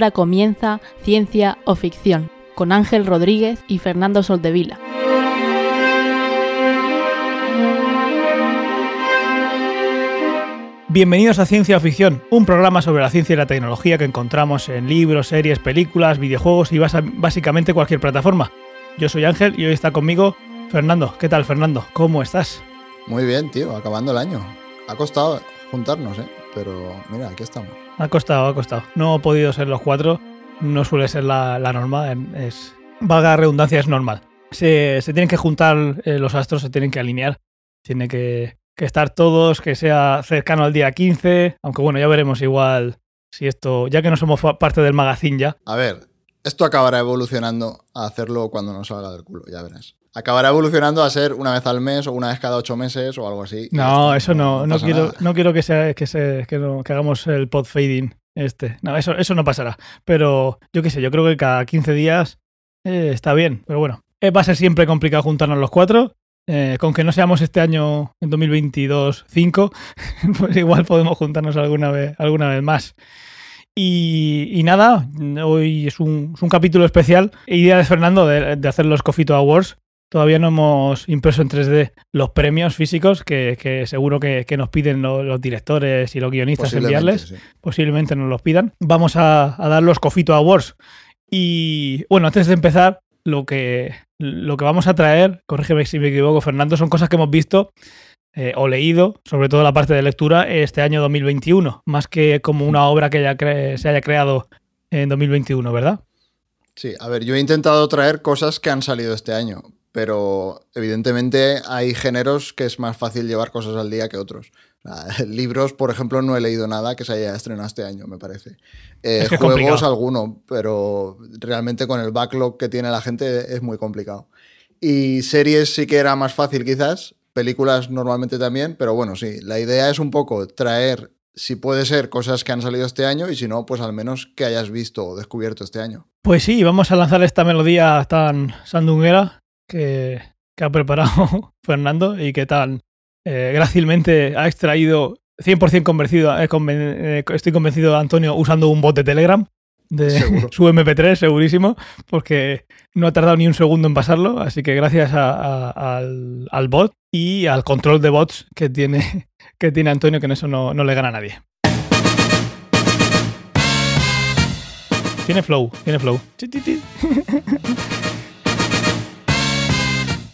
Ahora comienza Ciencia o Ficción con Ángel Rodríguez y Fernando Soldevila. Bienvenidos a Ciencia o Ficción, un programa sobre la ciencia y la tecnología que encontramos en libros, series, películas, videojuegos y básicamente cualquier plataforma. Yo soy Ángel y hoy está conmigo Fernando. ¿Qué tal, Fernando? ¿Cómo estás? Muy bien, tío, acabando el año. Ha costado juntarnos, ¿eh? Pero mira, aquí estamos. Ha costado, ha costado. No ha podido ser los cuatro, no suele ser la, norma, es, valga la redundancia, es normal. Se, tienen que juntar eh, los astros, se tienen que alinear, tiene que, que estar todos, que sea cercano al día 15, aunque bueno, ya veremos igual si esto, ya que no somos parte del magazine ya. A ver, esto acabará evolucionando a hacerlo cuando nos salga del culo, ya verás acabará evolucionando a ser una vez al mes o una vez cada ocho meses o algo así. No, eso no. No, quiero, no quiero que sea que, se, que, hagamos el pod fading este. No, eso, eso no pasará. Pero yo qué sé, yo creo que cada 15 días eh, está bien. Pero bueno, eh, va a ser siempre complicado juntarnos los cuatro. Eh, con que no seamos este año, en 2022, 5, pues igual podemos juntarnos alguna vez, alguna vez más. Y, nada, hoy es un, capítulo especial. Idea de Fernando de, de hacer los Cofito Awards. Todavía no hemos impreso en 3D los premios físicos que, seguro que, nos piden los, directores y los guionistas enviarles. Posiblemente nos los pidan. Vamos a, dar los Cofito Awards. Y bueno, antes de empezar, lo que, lo que vamos a traer, corrígeme si me equivoco, Fernando, son cosas que hemos visto eh, o leído, sobre todo la parte de lectura, este año 2021, más que como una obra que ya se haya creado en 2021, ¿verdad? Sí, a ver, yo he intentado traer cosas que han salido este año, pero evidentemente hay géneros que es más fácil llevar cosas al día que otros. Libros, por ejemplo, no he leído nada que se haya estrenado este año, me parece. Eh, juegos alguno, pero realmente con el backlog que tiene la gente es muy complicado. Y series sí que era más fácil quizás, películas normalmente también, pero bueno, sí, la idea es un poco traer, si puede ser, cosas que han salido este año y si no, pues al menos que hayas visto o descubierto este año. Pues sí, vamos a lanzar esta melodía tan sandunguera que, ha preparado Fernando y que tan eh, grácilmente ha extraído 100% convencido, eh, eh, estoy convencido de Antonio usando un bot de Telegram de su MP3, segurísimo, porque no ha tardado ni un segundo en pasarlo, así que gracias al, bot y al control de bots que tiene, que tiene Antonio, que en eso no, no le gana a nadie. Tiene flow, tiene flow.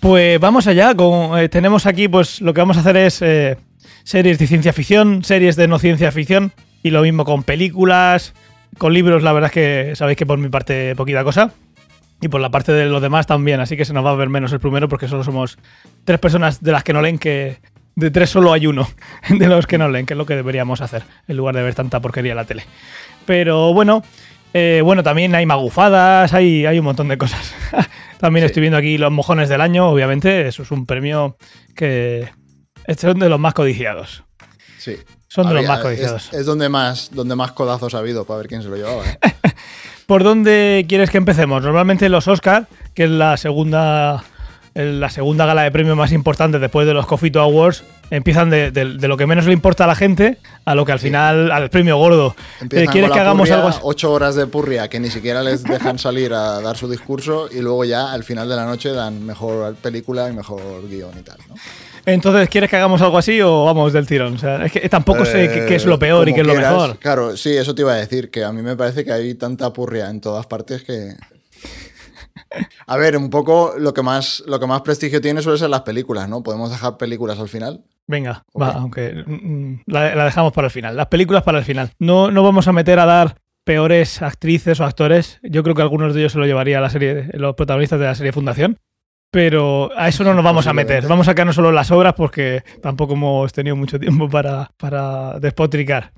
Pues vamos allá. Eh, tenemos aquí, pues lo que vamos a hacer es eh, series de ciencia ficción, series de no ciencia ficción y lo mismo con películas, con libros. La verdad es que sabéis que por mi parte poquita cosa. Y por la parte de los demás también, así que se nos va a ver menos el primero porque solo somos tres personas de las que no leen que de tres solo hay uno de los que no leen, que es lo que deberíamos hacer en lugar de ver tanta porquería en la tele. Pero bueno, eh, bueno, también hay magufadas, hay, hay un montón de cosas. también estoy viendo aquí los mojones del año, obviamente. Eso es un premio que son de los más codiciados. Sí. Son de los más codiciados. Es, donde, más, donde más codazos ha habido para ver quién se lo llevaba. ¿eh? ¿Por dónde quieres que empecemos? Normalmente los Oscar, que es la segunda la segunda gala de premio más importante después de los Cofito Awards, empiezan de, lo que menos le importa a la gente a lo que al final, al premio gordo. Eh, ¿Quieres que hagamos algo así? Ocho horas de purria que ni siquiera les dejan salir a dar su discurso y luego ya al final de la noche dan mejor película y mejor guion y tal, ¿no? Entonces, ¿quieres que hagamos algo así o vamos del tirón? O sea, es que tampoco sé qué, es lo peor y qué es lo mejor. Claro, sí, eso te iba a decir, que a mí me parece que hay tanta purria en todas partes que a ver, un poco lo que más, lo que más prestigio tiene suele ser las películas, ¿no? ¿Podemos dejar películas al final? Venga, va, aunque mm, la, dejamos para el final. Las películas para el final. No, no vamos a meter a dar peores actrices o actores. Yo creo que algunos de ellos se lo llevaría a la serie, los protagonistas de la serie Fundación. Pero a eso no nos vamos a meter. Vamos a sacarnos solo las obras porque tampoco hemos tenido mucho tiempo para, para despotricar.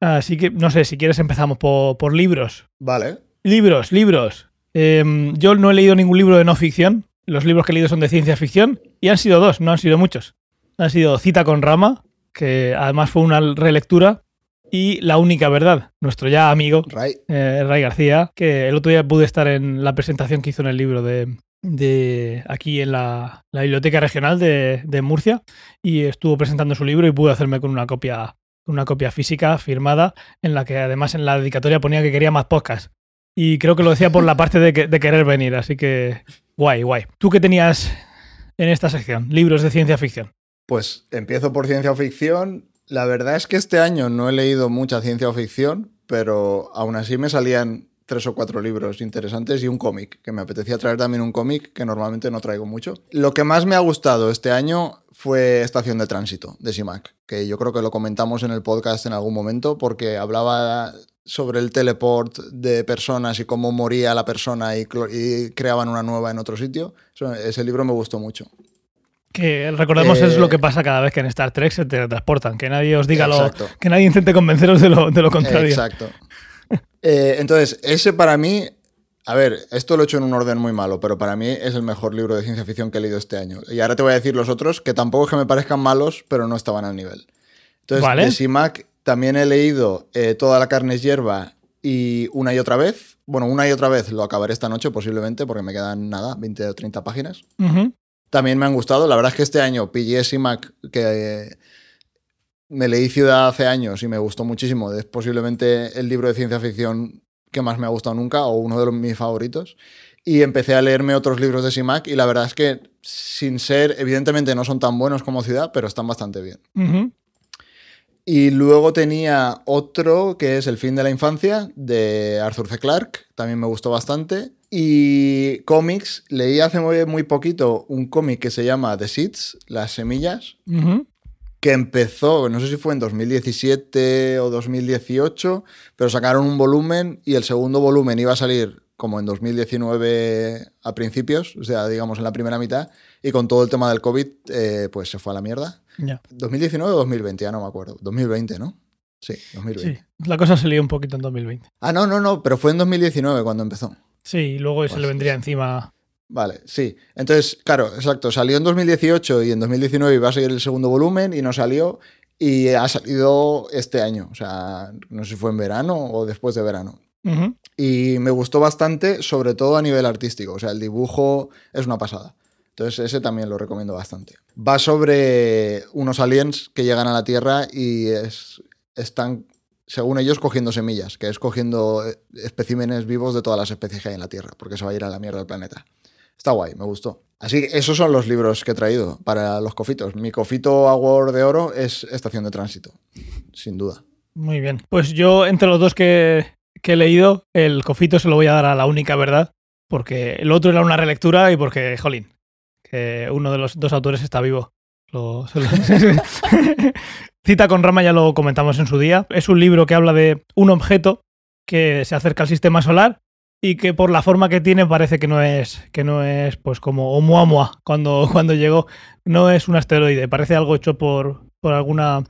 Así que, no sé, si quieres empezamos por, por libros. Vale. Libros, libros. Em, yo no he leído ningún libro de no ficción. Los libros que he leído son de ciencia ficción y han sido dos, no han sido muchos. Han sido Cita con Rama, que además fue una relectura, y La única verdad, nuestro ya amigo Ray, eh, Ray García, que el otro día pude estar en la presentación que hizo en el libro de, aquí en la, Biblioteca Regional de, de, Murcia y estuvo presentando su libro y pude hacerme con una copia una copia física firmada en la que además en la dedicatoria ponía que quería más podcast. Y creo que lo decía por la parte de, de querer venir, así que guay, guay. ¿Tú qué tenías en esta sección? Libros de ciencia ficción. Pues empiezo por ciencia ficción. La verdad es que este año no he leído mucha ciencia ficción, pero aún así me salían tres o cuatro libros interesantes y un cómic, que me apetecía traer también un cómic que normalmente no traigo mucho. Lo que más me ha gustado este año fue Estación de Tránsito de Simac, que yo creo que lo comentamos en el podcast en algún momento porque hablaba sobre el teleport de personas y cómo moría la persona y, creaban una nueva en otro sitio. ese libro me gustó mucho. Que recordemos es lo que eh, pasa cada vez que en Star Trek se teletransportan, que nadie os diga lo. que nadie intente convenceros de lo, de lo contrario. Exacto. Eh, entonces, ese para mí. A ver, esto lo he hecho en un orden muy malo, pero para mí es el mejor libro de ciencia ficción que he leído este año. Y ahora te voy a decir los otros, que tampoco es que me parezcan malos, pero no estaban al nivel. Entonces, de Simac también he leído eh, Toda la carne es hierba y Una y otra vez. Bueno, Una y otra vez lo acabaré esta noche posiblemente, porque me quedan nada, 20 o 30 páginas. También me han gustado. La verdad es que este año pillé Simac, que me leí Ciudad hace años y me gustó muchísimo. Es posiblemente el libro de ciencia ficción que más me ha gustado nunca o uno de los, mis favoritos. Y empecé a leerme otros libros de Simac y la verdad es que, sin ser, evidentemente no son tan buenos como Ciudad, pero están bastante bien. Y luego tenía otro que es El fin de la infancia de Arthur C. Clarke, también me gustó bastante. Y cómics, leí hace muy, poquito un cómic que se llama The Seeds, Las Semillas, que empezó, no sé si fue en 2017 o 2018, pero sacaron un volumen y el segundo volumen iba a salir como en 2019 a principios, o sea, digamos en la primera mitad, y con todo el tema del COVID, eh, pues se fue a la mierda. Ya. 2019 o 2020, ya no me acuerdo. 2020, ¿no? Sí, 2020. Sí, la cosa se lió un poquito en 2020. Ah, no, no, no, pero fue en 2019 cuando empezó. Sí, y luego se le pues vendría encima Vale, sí. Entonces, claro, exacto. Salió en 2018 y en 2019 iba a seguir el segundo volumen y no salió. Y ha salido este año. O sea, no sé si fue en verano o después de verano. Y me gustó bastante, sobre todo a nivel artístico. O sea, el dibujo es una pasada. Entonces, ese también lo recomiendo bastante. Va sobre unos aliens que llegan a la Tierra y es, están, según ellos, cogiendo semillas, que es cogiendo eh, especímenes vivos de todas las especies que hay en la Tierra, porque se va a ir a la mierda del planeta. Está guay, me gustó. Así que esos son los libros que he traído para los cofitos. Mi cofito Award de Oro es Estación de Tránsito, sin duda. Muy bien. Pues yo, entre los dos que, he leído, el cofito se lo voy a dar a la única verdad, porque el otro era una relectura y porque, jolín, uno de los dos autores está vivo. Cita con Rama ya lo comentamos en su día. Es un libro que habla de un objeto que se acerca al sistema solar y que por la forma que tiene parece que no es, que no es pues como Oumuamua cuando, cuando llegó. No es un asteroide, parece algo hecho por, por alguna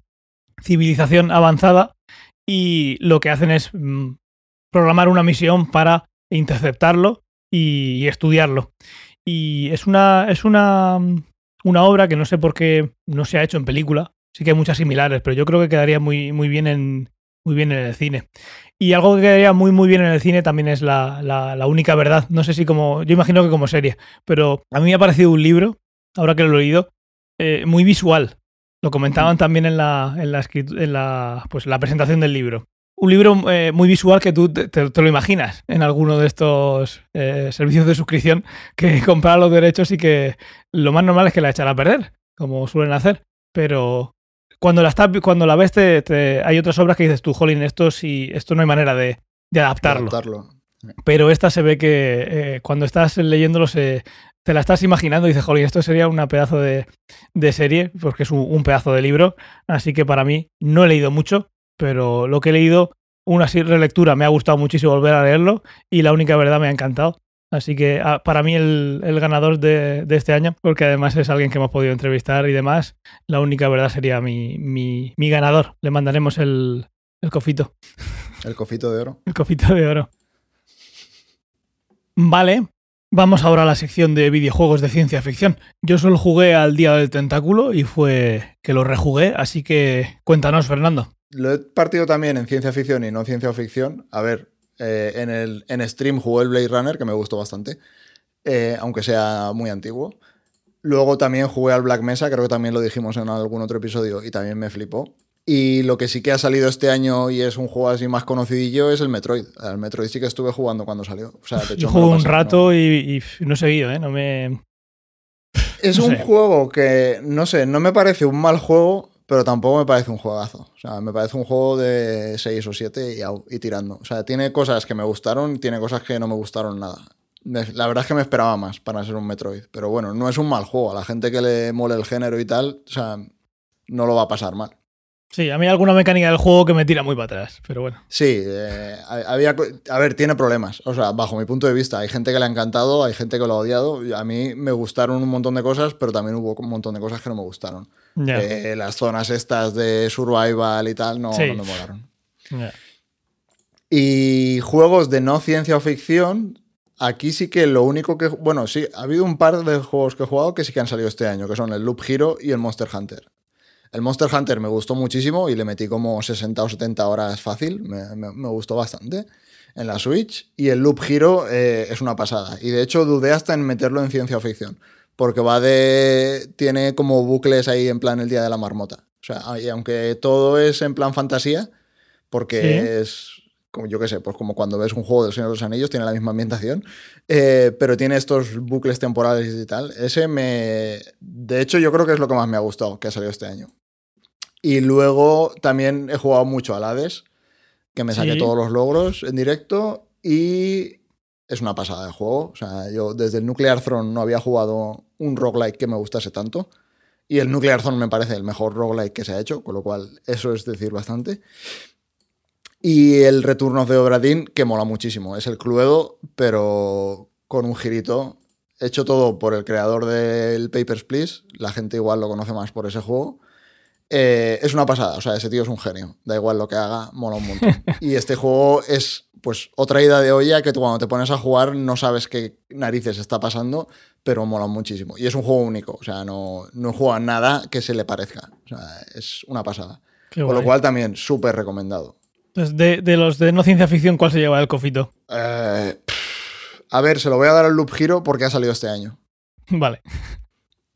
civilización avanzada y lo que hacen es mm, programar una misión para interceptarlo y, estudiarlo. Y es una, es una, una obra que no sé por qué no se ha hecho en película. Sí que hay muchas similares, pero yo creo que quedaría muy, muy bien en, muy bien en el cine. Y algo que quedaría muy muy bien en el cine también es la, la, única verdad. No sé si como, yo imagino que como serie, pero a mí me ha parecido un libro, ahora que lo he leído, eh, muy visual. Lo comentaban también en la, en la, en la, pues, la presentación del libro. Un libro eh, muy visual que tú te, lo imaginas en alguno de estos eh, servicios de suscripción que comprar los derechos y que lo más normal es que la echará a perder, como suelen hacer. Pero cuando la, está, cuando la ves, te, hay otras obras que dices tú, jolín, esto, sí, esto no hay manera de, adaptarlo. Pero esta se ve que eh, cuando estás leyéndolo se, te la estás imaginando y dices, jolín, esto sería un pedazo de, serie, porque es un, pedazo de libro. Así que para mí no he leído mucho, pero lo que he leído, una relectura, me ha gustado muchísimo volver a leerlo y la única verdad me ha encantado. Así que ah, para mí el, ganador de, este año, porque además es alguien que hemos podido entrevistar y demás, la única verdad sería mi, mi, ganador. Le mandaremos el, el cofito. El cofito de oro. El cofito de oro. Vale, vamos ahora a la sección de videojuegos de ciencia ficción. Yo solo jugué al Día del Tentáculo y fue que lo rejugué, así que cuéntanos, Fernando. Lo he partido también en ciencia ficción y no ciencia ficción. A ver, eh, en, el, en stream jugué el Blade Runner, que me gustó bastante, eh, aunque sea muy antiguo. Luego también jugué al Black Mesa, creo que también lo dijimos en algún otro episodio y también me flipó. Y lo que sí que ha salido este año y es un juego así más conocidillo es el Metroid. El Metroid sí que estuve jugando cuando salió. O sea, de hecho, Yo lo un pasé, rato y, y no he seguido, ¿eh? No me... Es no un sé. juego que, no sé, no me parece un mal juego, pero tampoco me parece un juegazo. O sea, me parece un juego de 6 o 7 y, y tirando. O sea, tiene cosas que me gustaron y tiene cosas que no me gustaron nada. La verdad es que me esperaba más para ser un Metroid. Pero bueno, no es un mal juego. A la gente que le mole el género y tal, o sea, no lo va a pasar mal. Sí, a mí hay alguna mecánica del juego que me tira muy para atrás, pero bueno. Sí, eh, había, a ver, tiene problemas. O sea, bajo mi punto de vista, hay gente que le ha encantado, hay gente que lo ha odiado. y A mí me gustaron un montón de cosas, pero también hubo un montón de cosas que no me gustaron. Eh, las zonas estas de survival y tal no, Sí. no me molaron. Y juegos de no ciencia o ficción, aquí sí que lo único que... Bueno, sí, ha habido un par de juegos que he jugado que sí que han salido este año, que son el Loop Hero y el Monster Hunter. El Monster Hunter me gustó muchísimo y le metí como 60 o 70 horas fácil, me, me- me gustó bastante en la Switch. Y el Loop Hero eh, es una pasada. Y de hecho dudé hasta en meterlo en ciencia ficción, porque va de... tiene como bucles ahí en plan el Día de la Marmota. O sea, y aunque todo es en plan fantasía, porque Sí. es... Como yo qué sé, pues como cuando ves un juego del Señor de los Anillos, tiene la misma ambientación, eh, pero tiene estos bucles temporales y tal. Ese me. De hecho, yo creo que es lo que más me ha gustado que ha salido este año. Y luego también he jugado mucho al Hades, que me saqué Sí. todos los logros en directo y es una pasada de juego. O sea, yo desde el Nuclear Throne no había jugado un roguelike que me gustase tanto. Y el Nuclear Throne me parece el mejor roguelike que se ha hecho, con lo cual eso es decir bastante. Y el Return of the Obra Dinn, que mola muchísimo. Es el Cluedo, pero con un girito. Hecho todo por el creador del Papers, Please. La gente igual lo conoce más por ese juego. Eh, es una pasada, o sea, ese tío es un genio. Da igual lo que haga, mola un montón. y este juego es, pues, otra ida de olla que tú cuando te pones a jugar no sabes qué narices está pasando, pero mola muchísimo. Y es un juego único, o sea, no, no juega nada que se le parezca. O sea, es una pasada. Con lo cual también súper recomendado. Entonces, de, de los de no ciencia ficción, ¿cuál se lleva el cofito? Eh, pff, a ver, se lo voy a dar al Loop Hero porque ha salido este año. Vale.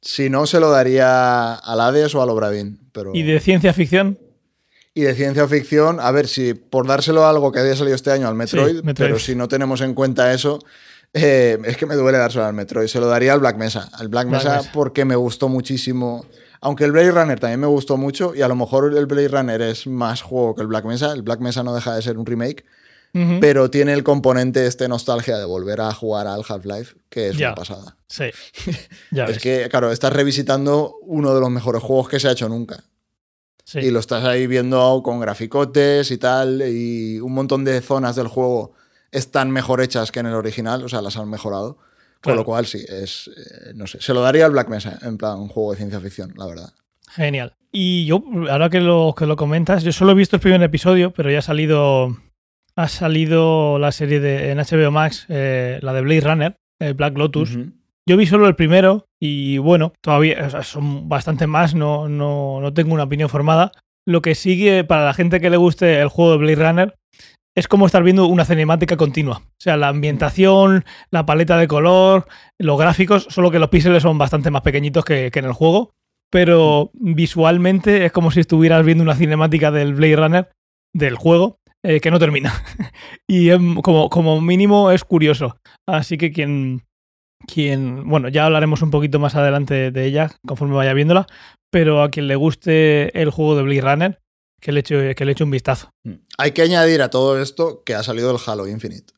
Si no, se lo daría al Hades o al Obradín. Pero... ¿Y de ciencia ficción? Y de ciencia ficción, a ver si por dárselo a algo que haya salido este año al Metroid, Sí, Metroid. pero si no tenemos en cuenta eso, eh, es que me duele dárselo al Metroid. Se lo daría al Black Mesa. Al Black, Black Mesa, Mesa. porque me gustó muchísimo. Aunque el Blade Runner también me gustó mucho, y a lo mejor el Blade Runner es más juego que el Black Mesa. El Black Mesa no deja de ser un remake, Pero tiene el componente este nostalgia de volver a jugar al Half-Life, que es Ya. una pasada. Sí. Ya Es ves. que, claro, estás revisitando uno de los mejores juegos que se ha hecho nunca. Sí. Y lo estás ahí viendo con graficotes y tal, y un montón de zonas del juego están mejor hechas que en el original, o sea, las han mejorado. Con Claro. lo cual, sí, es. eh, no sé, se lo daría al Black Mesa, en plan, un juego de ciencia ficción, la verdad. Genial. Y yo, ahora que lo, que lo comentas, yo solo he visto el primer episodio, pero ya ha salido, ha salido la serie de, en HBO Max, eh, la de Blade Runner, eh, Black Lotus. Yo vi solo el primero y bueno, todavía o sea, son bastante más, no, no, no tengo una opinión formada. Lo que sigue para la gente que le guste el juego de Blade Runner es como estar viendo una cinemática continua. O sea, la ambientación, la paleta de color, los gráficos, solo que los píxeles son bastante más pequeñitos que, que en el juego. Pero visualmente es como si estuvieras viendo una cinemática del Blade Runner del juego eh, que no termina. y como, como mínimo es curioso. Así que quien, quien, bueno, ya hablaremos un poquito más adelante de ella conforme vaya viéndola, pero a quien le guste el juego de Blade Runner, que le eche, que le eche un vistazo. Hay que añadir a todo esto que ha salido el Halo Infinite.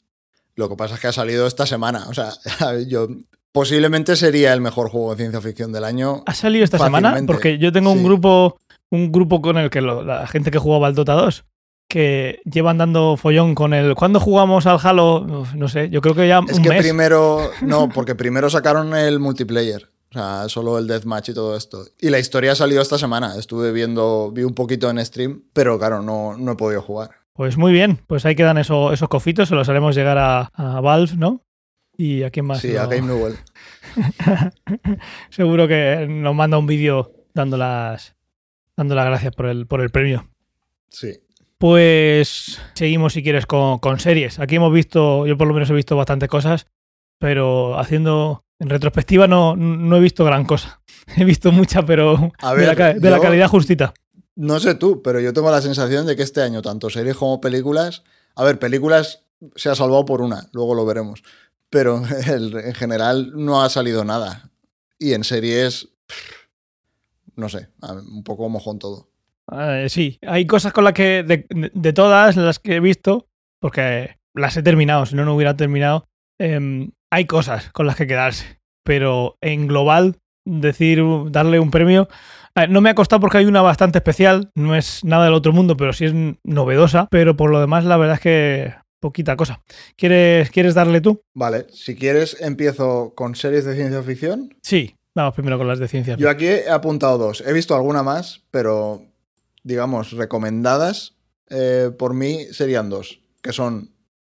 Lo que pasa es que ha salido esta semana. O sea, yo posiblemente sería el mejor juego de ciencia ficción del año. ¿Ha salido esta semana? Porque yo tengo un grupo, un grupo con el que lo- la gente que jugaba al Dota 2, que llevan dando follón con el. ¿Cuándo jugamos al Halo? No sé, yo creo que ya Es un que mes. primero. No, porque primero sacaron el multiplayer. O sea, solo el deathmatch y todo esto. Y la historia salió esta semana. Estuve viendo, vi un poquito en stream, pero claro, no, no he podido jugar. Pues muy bien, pues ahí quedan eso- esos cofitos, se los haremos llegar a, a Valve, ¿no? Y a quién más. Sí, a Game Newell. Seguro que nos manda un vídeo dando las, dando las gracias por el, por el premio. Sí. Pues seguimos si quieres con, con series. Aquí hemos visto, yo por lo menos he visto bastantes cosas, pero haciendo en retrospectiva no, no he visto gran cosa. He visto mucha, pero de, la, calidad justita. No sé tú, pero yo tengo la sensación de que este año, tanto series como películas. A ver, películas se ha salvado por una, luego lo veremos. Pero en general no ha salido nada. Y en series. No sé, un poco mojón todo. Eh, sí, hay cosas con las que. De, de, todas las que he visto, porque las he terminado, si no, no hubiera terminado. Em, hay cosas con las que quedarse. Pero en global, decir, darle un premio. No me ha costado porque hay una bastante especial, no es nada del otro mundo, pero sí es novedosa, pero por lo demás la verdad es que poquita cosa. ¿Quieres, ¿Quieres darle tú? Vale, si quieres empiezo con series de ciencia ficción. Sí, vamos primero con las de ciencia ficción. Yo aquí he apuntado dos, he visto alguna más, pero digamos recomendadas eh, por mí serían dos, que son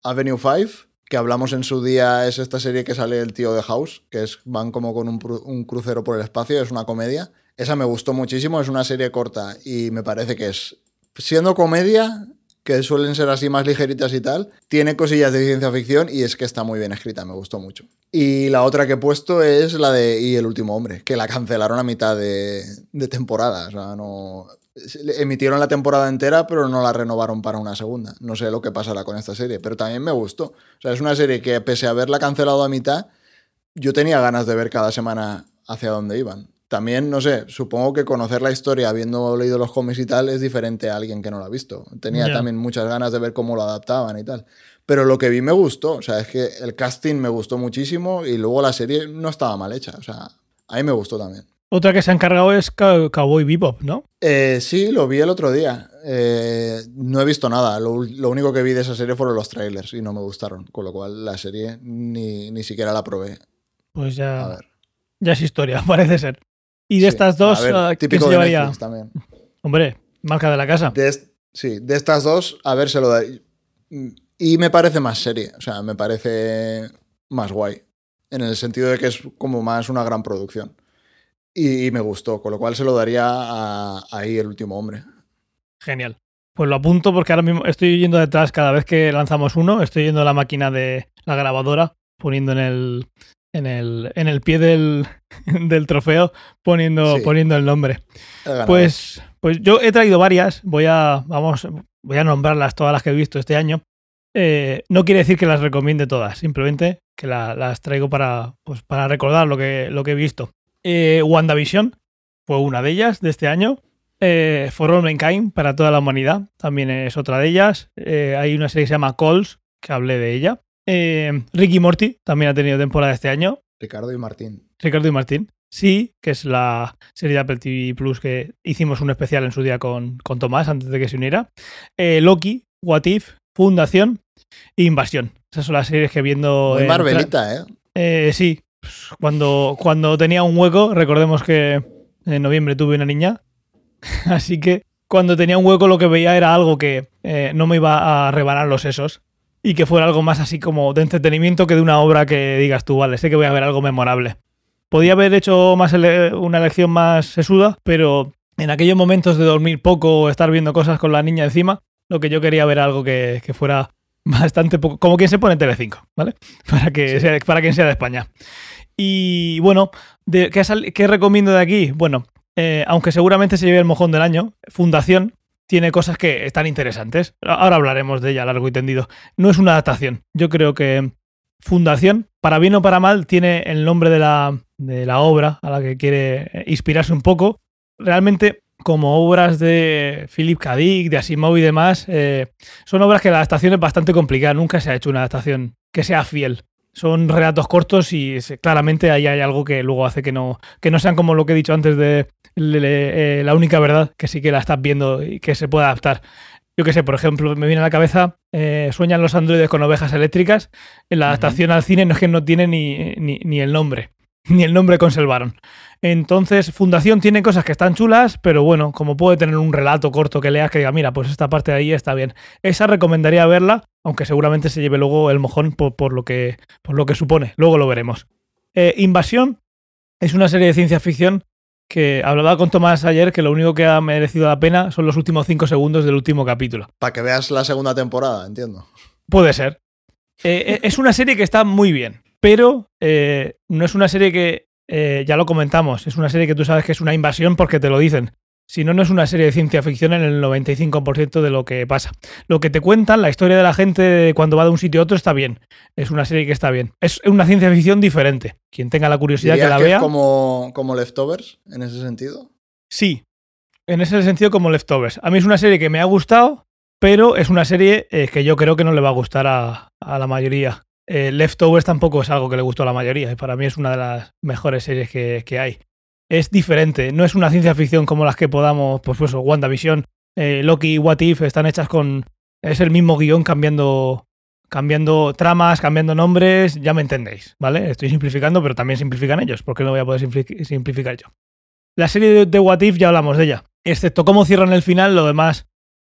Avenue 5 que hablamos en su día, es esta serie que sale el tío de House, que es, van como con un, crucero por el espacio, es una comedia. Esa me gustó muchísimo, es una serie corta y me parece que es, siendo comedia, que suelen ser así más ligeritas y tal, tiene cosillas de ciencia ficción y es que está muy bien escrita, me gustó mucho. Y la otra que he puesto es la de Y el último hombre, que la cancelaron a mitad de, de temporada, o sea, no emitieron la temporada entera, pero no la renovaron para una segunda. No sé lo que pasará con esta serie, pero también me gustó. O sea, es una serie que, pese a haberla cancelado a mitad, yo tenía ganas de ver cada semana hacia dónde iban. También, no sé, supongo que conocer la historia habiendo leído los cómics y tal es diferente a alguien que no la ha visto. Tenía también muchas ganas de ver cómo lo adaptaban y tal. Pero lo que vi me gustó, o sea, es que el casting me gustó muchísimo y luego la serie no estaba mal hecha, o sea, a mí me gustó también. Otra que se ha encargado es Cowboy Bebop, ¿no? Eh, sí, lo vi el otro día. Eh, no he visto nada. Lo, único que vi de esa serie fueron los trailers y no me gustaron. Con lo cual la serie ni, ni siquiera la probé. Pues ya, ya es historia, parece ser. Y de estas dos, ver, ¿qué se llevaría? también. Hombre, marca de la casa. sí, de estas dos, a ver, se lo da. Y me parece más serie. O sea, me parece más guay. En el sentido de que es como más una gran producción y, me gustó, con lo cual se lo daría a, ahí el último hombre. Genial. Pues lo apunto porque ahora mismo estoy yendo detrás cada vez que lanzamos uno, estoy yendo a la máquina de la grabadora, poniendo en el, en el, en el pie del, del trofeo, poniendo, poniendo el nombre. Pues, pues yo he traído varias, voy a, vamos, voy a nombrarlas todas las que he visto este año. Eh, no quiere decir que las recomiende todas, simplemente que las traigo para, pues, para recordar lo que, lo que he visto. Eh, WandaVision fue una de ellas de este año. Eh, For All Mankind, para toda la humanidad, también es otra de ellas. Eh, hay una serie que se llama Calls, que hablé de ella. Eh, Ricky Morty también ha tenido temporada este año. Ricardo y Martín. Ricardo y Martín. Sí, que es la serie de Apple TV Plus que hicimos un especial en su día con, con Tomás antes de que se uniera. Loki, What If, Fundación e Invasión. Esas son las series que viendo. Muy Marvelita, ¿eh? Sí, cuando, cuando tenía un hueco, recordemos que en noviembre tuve una niña, así que cuando tenía un hueco lo que veía era algo que eh, no me iba a rebanar los sesos y que fuera algo más así como de entretenimiento que de una obra que digas tú, vale, sé que voy a ver algo memorable. Podía haber hecho más una elección más sesuda, pero en aquellos momentos de dormir poco o estar viendo cosas con la niña encima, lo que yo quería ver algo que, fuera bastante poco, como quien se pone en Telecinco, ¿vale? Para, que sea, para quien sea de España. Y bueno, ¿qué, recomiendo de aquí? Bueno, eh, aunque seguramente se lleve el mojón del año, Fundación tiene cosas que están interesantes. Ahora hablaremos de ella largo y tendido. No es una adaptación. Yo creo que Fundación, para bien o para mal, tiene el nombre de la, de la obra a la que quiere inspirarse un poco. Realmente, como obras de Philip K. Dick, de Asimov y demás, eh, son obras que la adaptación es bastante complicada. Nunca se ha hecho una adaptación que sea fiel. Son relatos cortos y claramente ahí hay algo que luego hace que no, que no sean como lo que he dicho antes de eh, la única verdad, que sí que la estás viendo y que se puede adaptar. Yo que sé, por ejemplo, me viene a la cabeza, eh, sueñan los androides con ovejas eléctricas. En la adaptación al cine no es que no tiene ni, ni el nombre, ni el nombre conservaron. Entonces, Fundación tiene cosas que están chulas, pero bueno, como puede tener un relato corto que leas que diga, mira, pues esta parte de ahí está bien. Esa recomendaría verla, aunque seguramente se lleve luego el mojón por, lo, que, por lo que supone. Luego lo veremos. Eh, Invasión es una serie de ciencia ficción que hablaba con Tomás ayer que lo único que ha merecido la pena son los últimos cinco segundos del último capítulo. Para que veas la segunda temporada, entiendo. Puede ser. Eh, eh, es una serie que está muy bien, pero no es una serie que eh, ya lo comentamos, es una serie que tú sabes que es una invasión porque te lo dicen. Si no, no es una serie de ciencia ficción en el 95% de lo que pasa. Lo que te cuentan, la historia de la gente cuando va de un sitio a otro está bien. Es una serie que está bien. Es una ciencia ficción diferente. Quien tenga la curiosidad que la vea. Es como, como Leftovers en ese sentido? Sí, en ese sentido como Leftovers. A mí es una serie que me ha gustado, pero es una serie eh, que yo creo que no le va a gustar a, la mayoría. Eh, Leftovers tampoco es algo que le gustó a la mayoría. Para mí es una de las mejores series que hay es diferente. No es una ciencia ficción como las que podamos, pues eso, WandaVision, eh, Loki y What If están hechas con. Es el mismo guion cambiando. Cambiando tramas, cambiando nombres, ya me entendéis, ¿vale? Estoy simplificando, pero también simplifican ellos, porque no voy a poder simplificar yo. La serie de, What If ya hablamos de ella. Excepto cómo cierran el final, lo demás,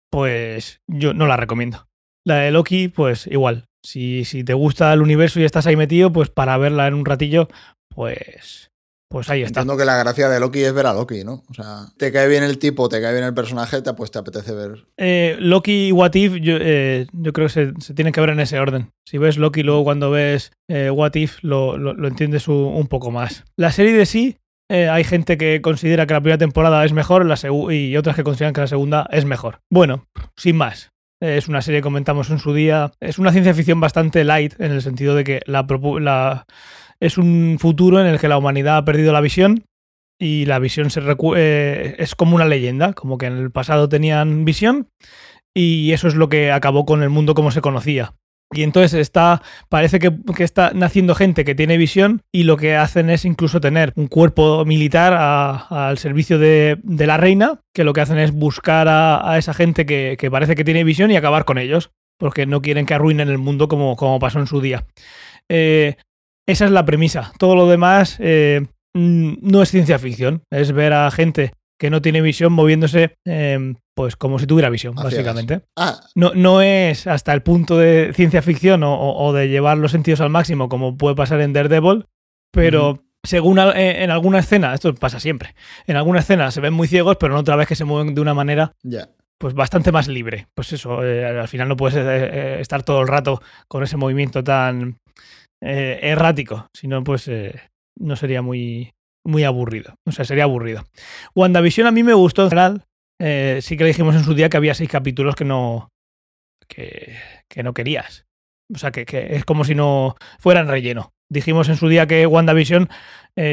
pues yo no la recomiendo. La de Loki, pues igual. Si, si te gusta el universo y estás ahí metido, pues para verla en un ratillo, pues pues ahí está. Entiendo que la gracia de Loki es ver a Loki, ¿no? O sea, te cae bien el tipo, te cae bien el personaje, te, pues te apetece ver. Eh, Loki y What If, yo, eh, creo que se, se, tienen que ver en ese orden. Si ves Loki, luego cuando ves eh, What If, lo, entiendes un, poco más. La serie de sí, hay gente que considera que la primera temporada es mejor la y otras que consideran que la segunda es mejor. Bueno, sin más. Es una serie que comentamos en su día. Es una ciencia ficción bastante light en el sentido de que la, es un futuro en el que la humanidad ha perdido la visión y la visión se eh, es como una leyenda, como que en el pasado tenían visión y eso es lo que acabó con el mundo como se conocía. Y entonces está, parece que, está naciendo gente que tiene visión y lo que hacen es incluso tener un cuerpo militar al servicio de, la reina, que lo que hacen es buscar a, esa gente que, parece que tiene visión y acabar con ellos, porque no quieren que arruinen el mundo como, como pasó en su día. Eh, esa es la premisa. Todo lo demás eh, no es ciencia ficción. Es ver a gente que no tiene visión moviéndose em, pues como si tuviera visión, básicamente. Ah. No, no es hasta el punto de ciencia ficción o, de llevar los sentidos al máximo como puede pasar en Daredevil, pero según eh, en alguna escena, esto pasa siempre, en alguna escena se ven muy ciegos, pero en otra vez que se mueven de una manera pues bastante más libre. Pues eso, eh, al final no puedes estar todo el rato con ese movimiento tan eh, errático, si no, pues eh, no sería muy, muy aburrido. O sea, sería aburrido. WandaVision a mí me gustó en general. Eh, sí que le dijimos en su día que había seis capítulos que no, que, que no querías. O sea, que, que, es como si no fueran relleno. Dijimos en su día que WandaVision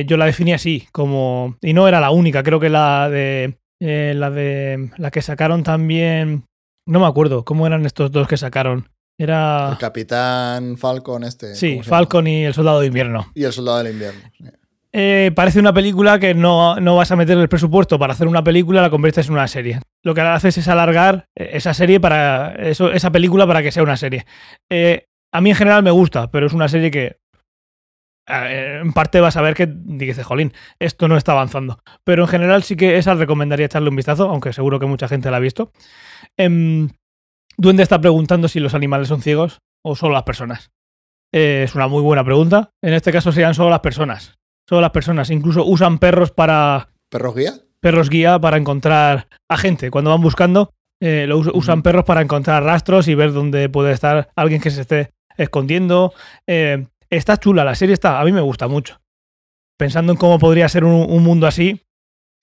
yo la definía así, como. Y no era la única, creo que la de. la de. La que sacaron también. No me acuerdo cómo eran estos dos que sacaron. Era... El Capitán Falcon este. Sí, Falcon y el Soldado de Invierno. Y el Soldado del Invierno. Eh, parece una película que no, vas a meter el presupuesto para hacer una película, la conviertes en una serie. Lo que haces es alargar eh, esa serie para. Eso, esa película para que sea una serie. Eh, a mí en general me gusta, pero es una serie que. En parte vas a ver que dices, jolín, esto no está avanzando. Pero en general sí que esa recomendaría echarle un vistazo, aunque seguro que mucha gente la ha visto. Em, Duende está preguntando si los animales son ciegos o solo las personas. Eh, es una muy buena pregunta. En este caso serían solo las personas. Solo las personas. Incluso usan perros para. ¿Perros guía? Perros guía para encontrar a gente. Cuando van buscando, eh, lo usan perros para encontrar rastros y ver dónde puede estar alguien que se esté escondiendo. Eh, está chula, la serie está. A mí me gusta mucho. Pensando en cómo podría ser un, mundo así,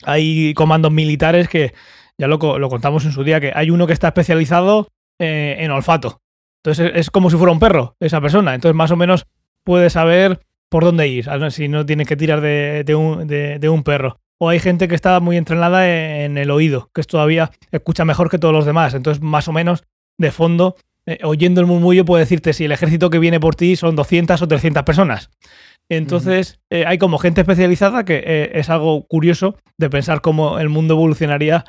hay comandos militares que ya lo, lo, contamos en su día, que hay uno que está especializado eh, en olfato. Entonces es como si fuera un perro, esa persona. Entonces más o menos puede saber por dónde ir, si no tiene que tirar de, un, perro. O hay gente que está muy entrenada en el oído, que es todavía escucha mejor que todos los demás. Entonces más o menos de fondo, eh, oyendo el murmullo, puede decirte si el ejército que viene por ti son 200 o 300 personas. Entonces, eh, hay como gente especializada que es algo curioso de pensar cómo el mundo evolucionaría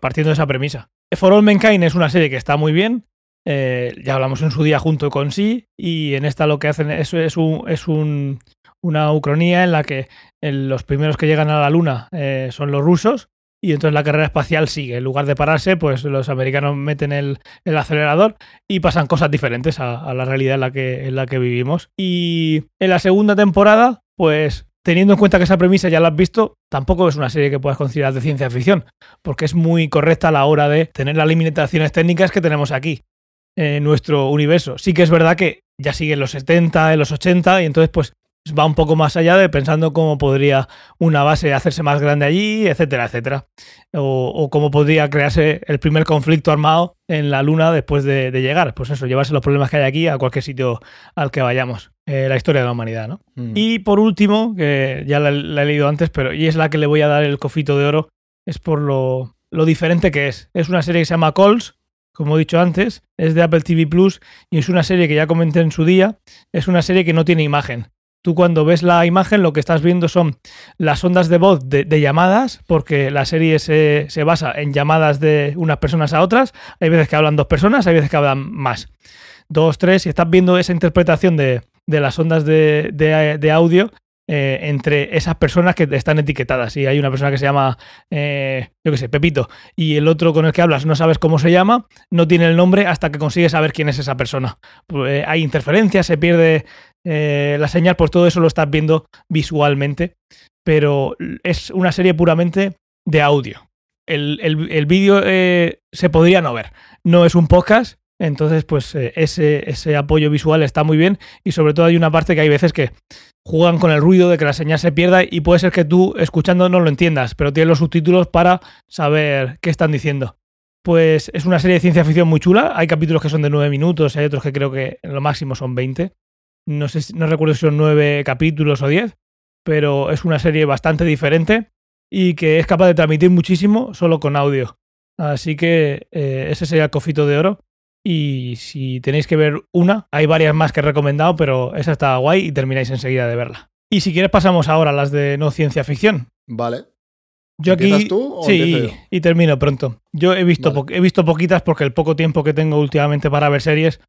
partiendo de esa premisa. For All Mankind es una serie que está muy bien. Eh, ya hablamos en su día junto con sí. Y en esta lo que hacen es, es, un, es un, una ucronía en la que los primeros que llegan a la luna eh, son los rusos. Y entonces la carrera espacial sigue. En lugar de pararse, pues los americanos meten el, el acelerador y pasan cosas diferentes a, a, la realidad en la, que, en la que vivimos. Y en la segunda temporada, pues teniendo en cuenta que esa premisa ya la has visto, tampoco es una serie que puedas considerar de ciencia ficción, porque es muy correcta a la hora de tener las limitaciones técnicas que tenemos aquí en nuestro universo. Sí que es verdad que ya sigue en los 70, en los 80, y entonces pues va un poco más allá de pensando cómo podría una base hacerse más grande allí, etcétera, etcétera. O, cómo podría crearse el primer conflicto armado en la Luna después de, llegar. Pues eso, llevarse los problemas que hay aquí a cualquier sitio al que vayamos. Eh, la historia de la humanidad, ¿no? Mm. Y por último, que ya la, he leído antes, pero y es la que le voy a dar el cofito de oro, es por lo, lo diferente que es. Es una serie que se llama Calls, como he dicho antes, es de Apple TV Plus y es una serie que ya comenté en su día, es una serie que no tiene imagen. Tú cuando ves la imagen lo que estás viendo son las ondas de voz de, llamadas, porque la serie se, basa en llamadas de unas personas a otras. Hay veces que hablan dos personas, hay veces que hablan más. Dos, tres, y estás viendo esa interpretación de, las ondas de, audio eh, entre esas personas que están etiquetadas. Y hay una persona que se llama, eh, yo qué sé, Pepito, y el otro con el que hablas no sabes cómo se llama, no tiene el nombre hasta que consigues saber quién es esa persona. Pues, eh, hay interferencias, se pierde la señal, pues todo eso lo estás viendo visualmente, pero es una serie puramente de audio. El, vídeo eh, se podría no ver, no es un podcast, entonces pues eh, ese, apoyo visual está muy bien y sobre todo hay una parte que hay veces que juegan con el ruido de que la señal se pierda y puede ser que tú escuchando no lo entiendas, pero tienes los subtítulos para saber qué están diciendo. Pues es una serie de ciencia ficción muy chula. Hay capítulos que son de 9 minutos, hay otros que creo que lo máximo son 20 no sé no recuerdo si son nueve capítulos o diez, pero es una serie bastante diferente y que es capaz de transmitir muchísimo solo con audio. Así que eh, ese sería el cofito de oro. Y si tenéis que ver una, hay varias más que he recomendado, pero esa está guay y termináis enseguida de verla. Y si quieres pasamos ahora a las de no ciencia ficción. Vale. Yo aquí tú o sí y termino pronto. Yo he visto he visto poquitas porque el poco tiempo que tengo últimamente para ver series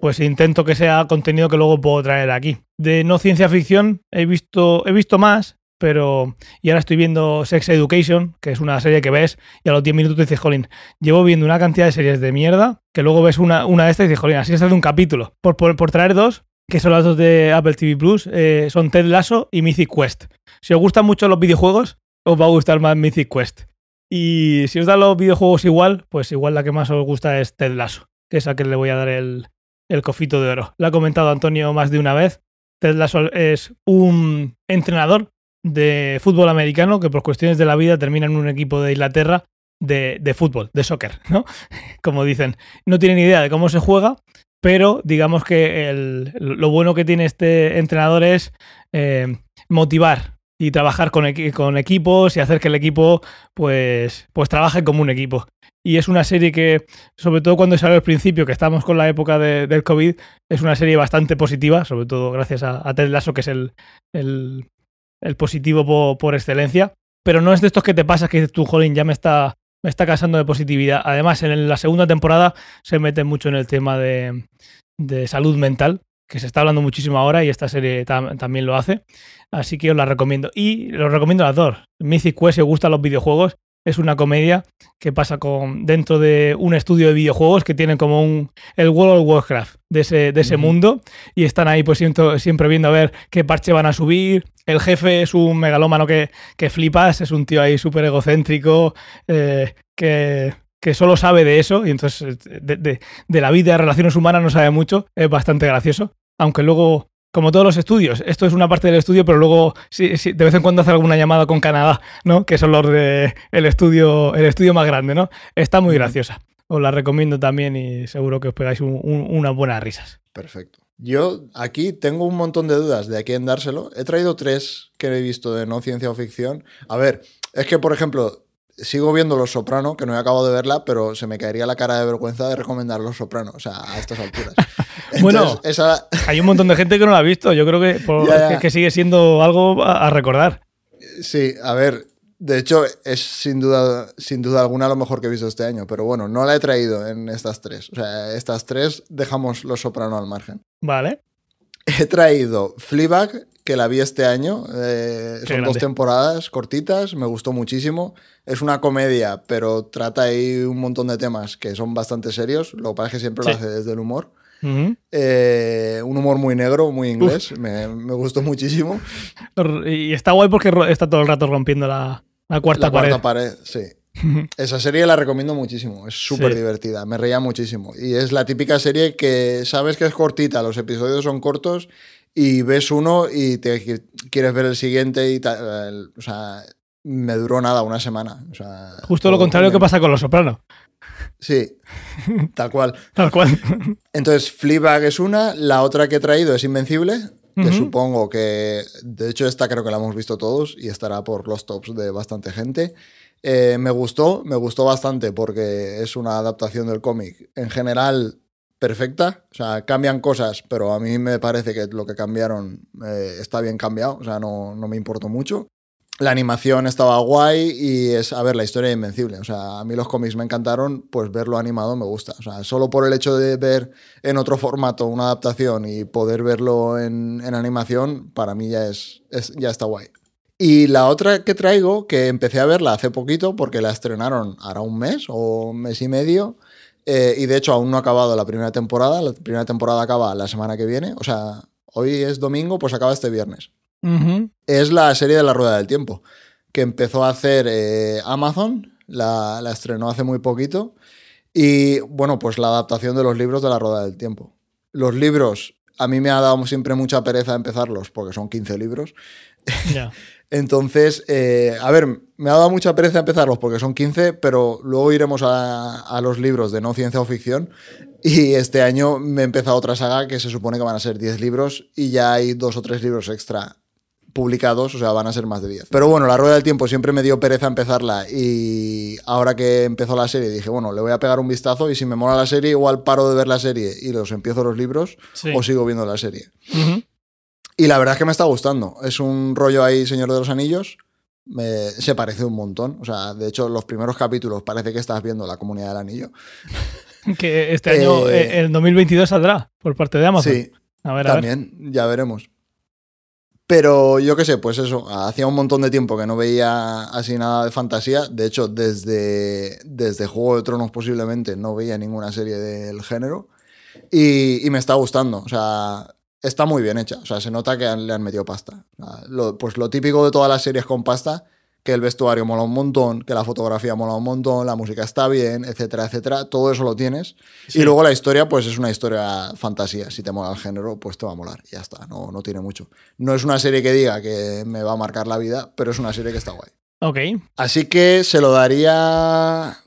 pues intento que sea contenido que luego puedo traer aquí. De no ciencia ficción he visto, he visto más, pero. Y ahora estoy viendo Sex Education, que es una serie que ves y a los 10 minutos dices, jolín, llevo viendo una cantidad de series de mierda que luego ves una, una de estas y dices, jolín, así se hace un capítulo. Por, por, traer dos, que son las dos de Apple TV Plus, eh, son Ted Lasso y Mythic Quest. Si os gustan mucho los videojuegos, os va a gustar más Mythic Quest. Y si os dan los videojuegos igual, pues igual la que más os gusta es Ted Lasso, que es a que le voy a dar el, el cofito de oro. Lo ha comentado Antonio más de una vez. Ted Lasso es un entrenador de fútbol americano que por cuestiones de la vida termina en un equipo de Inglaterra de, de fútbol, de soccer, ¿no? Como dicen. No tiene ni idea de cómo se juega, pero digamos que el, lo bueno que tiene este entrenador es eh, motivar y trabajar con, con, equipos y hacer que el equipo pues, pues trabaje como un equipo. Y es una serie que, sobre todo cuando salió al principio, que estamos con la época del COVID, es una serie bastante positiva, sobre todo gracias a, Ted Lasso, que es el, positivo por, excelencia. Pero no es de estos que te pasa que dices tú, jolín, ya me está, me está casando de positividad. Además, en la segunda temporada se mete mucho en el tema de, de salud mental, que se está hablando muchísimo ahora y esta serie también lo hace. Así que os la recomiendo. Y lo recomiendo a todos. Mythic Quest, si os gustan los videojuegos, es una comedia que pasa con dentro de un estudio de videojuegos que tienen como un el World of Warcraft de ese, de ese mundo y están ahí pues siempre, siempre, viendo a ver qué parche van a subir. El jefe es un megalómano que, que flipas, es un tío ahí súper egocéntrico eh, que, que solo sabe de eso y entonces de, de, de, la vida de relaciones humanas no sabe mucho, es bastante gracioso, aunque luego como todos los estudios, esto es una parte del estudio, pero luego sí, de vez en cuando hace alguna llamada con Canadá, ¿no? Que son los de el estudio, el estudio más grande, ¿no? Está muy graciosa. Os la recomiendo también y seguro que os pegáis unas buenas risas. Perfecto. Yo aquí tengo un montón de dudas de a quién dárselo. He traído tres que he visto de no ciencia o ficción. A ver, es que, por ejemplo, sigo viendo Los Soprano, que no he acabado de verla, pero se me caería la cara de vergüenza de recomendar Los Soprano, o sea, a estas alturas. bueno, hay un montón de gente que no la ha visto, yo creo que, que sigue siendo algo a, recordar. Sí, a ver, de hecho es sin duda, sin duda alguna lo mejor que he visto este año, pero bueno, no la he traído en estas tres. O sea, estas tres dejamos Los Soprano al margen. Vale. He traído Fleabag, que la vi este año. Eh, son dos temporadas cortitas, me gustó muchísimo. Es una comedia, pero trata ahí un montón de temas que son bastante serios. Lo que pasa es que siempre lo hace desde el humor. Eh, un humor muy negro, muy inglés. Me, gustó muchísimo. Y está guay porque está todo el rato rompiendo la, cuarta la pared. Cuarta pared, sí. Esa serie la recomiendo muchísimo, es súper divertida, me reía muchísimo. Y es la típica serie que sabes que es cortita, los episodios son cortos y ves uno y te quieres ver el siguiente y tal. O sea, me duró nada, una semana. O sea, Justo lo contrario que pasa con Los Sopranos. Sí, tal cual. tal cual. Entonces, Fleabag es una, la otra que he traído es Invencible, que supongo que, de hecho, esta creo que la hemos visto todos y estará por los tops de bastante gente. Eh, me gustó, me gustó bastante porque es una adaptación del cómic en general perfecta, o sea, cambian cosas, pero a mí me parece que lo que cambiaron eh, está bien cambiado, o sea, no, no me importó mucho la animación estaba guay y es, a ver, la historia invencible. O sea, a mí los cómics me encantaron, pues verlo animado me gusta. O sea, solo por el hecho de ver en otro formato una adaptación y poder verlo en, animación, para mí ya, es, ya está guay. Y la otra que traigo, que empecé a verla hace poquito, porque la estrenaron ahora un mes o un mes y medio, eh, y de hecho aún no ha acabado la primera temporada. La primera temporada acaba la semana que viene. O sea, hoy es domingo, pues acaba este viernes. Es la serie de la Rueda del Tiempo, que empezó a hacer eh, Amazon, la, estrenó hace muy poquito, y bueno, pues la adaptación de los libros de la Rueda del Tiempo. Los libros, a mí me ha dado siempre mucha pereza empezarlos, porque son 15 libros. Entonces, eh, a ver, me ha dado mucha pereza empezarlos porque son 15, pero luego iremos a, a, los libros de no ciencia o ficción. Y este año me he empezado otra saga que se supone que van a ser 10 libros y ya hay dos o tres libros extra publicados, o sea, van a ser más de 10. Pero bueno, la rueda del tiempo siempre me dio pereza empezarla y ahora que empezó la serie dije, bueno, le voy a pegar un vistazo y si me mola la serie, igual paro de ver la serie y los empiezo los libros o sigo viendo la serie. Y la verdad es que me está gustando. Es un rollo ahí, Señor de los Anillos. se parece un montón. O sea, de hecho, los primeros capítulos parece que estás viendo la comunidad del anillo. Que este año, eh, el 2022, saldrá por parte de Amazon. Sí, también, ya veremos. Pero yo qué sé, pues eso, hacía un montón de tiempo que no veía así nada de fantasía. De hecho, desde, desde Juego de Tronos posiblemente no veía ninguna serie del género. Y, me está gustando. O sea, está muy bien hecha. O sea, se nota que le han metido pasta. pues lo típico de todas las series con pasta que el vestuario mola un montón, que la fotografía mola un montón, la música está bien, etcétera, etcétera. Todo eso lo tienes. Y luego la historia, pues es una historia fantasía. Si te mola el género, pues te va a molar. Ya está, no, no tiene mucho. No es una serie que diga que me va a marcar la vida, pero es una serie que está guay. Ok. Así que se lo daría.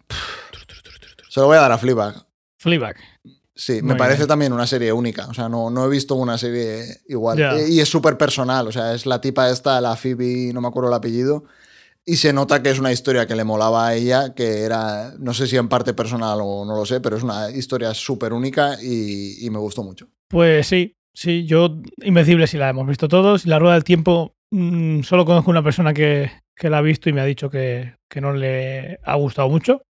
Se lo voy a dar a Fleabag. Fleabag. Sí, me parece también una serie única. O sea, no, no he visto una serie igual. Y es súper personal. O sea, es la tipa esta, la Phoebe, no me acuerdo el apellido y se nota que es una historia que le molaba a ella, que era, no sé si en parte personal o no lo sé, pero es una historia súper única y, me gustó mucho. Pues sí, sí, yo Invencible sí la hemos visto todos. Y la Rueda del Tiempo, mm, solo conozco una persona que, la ha visto y me ha dicho que, no le ha gustado mucho.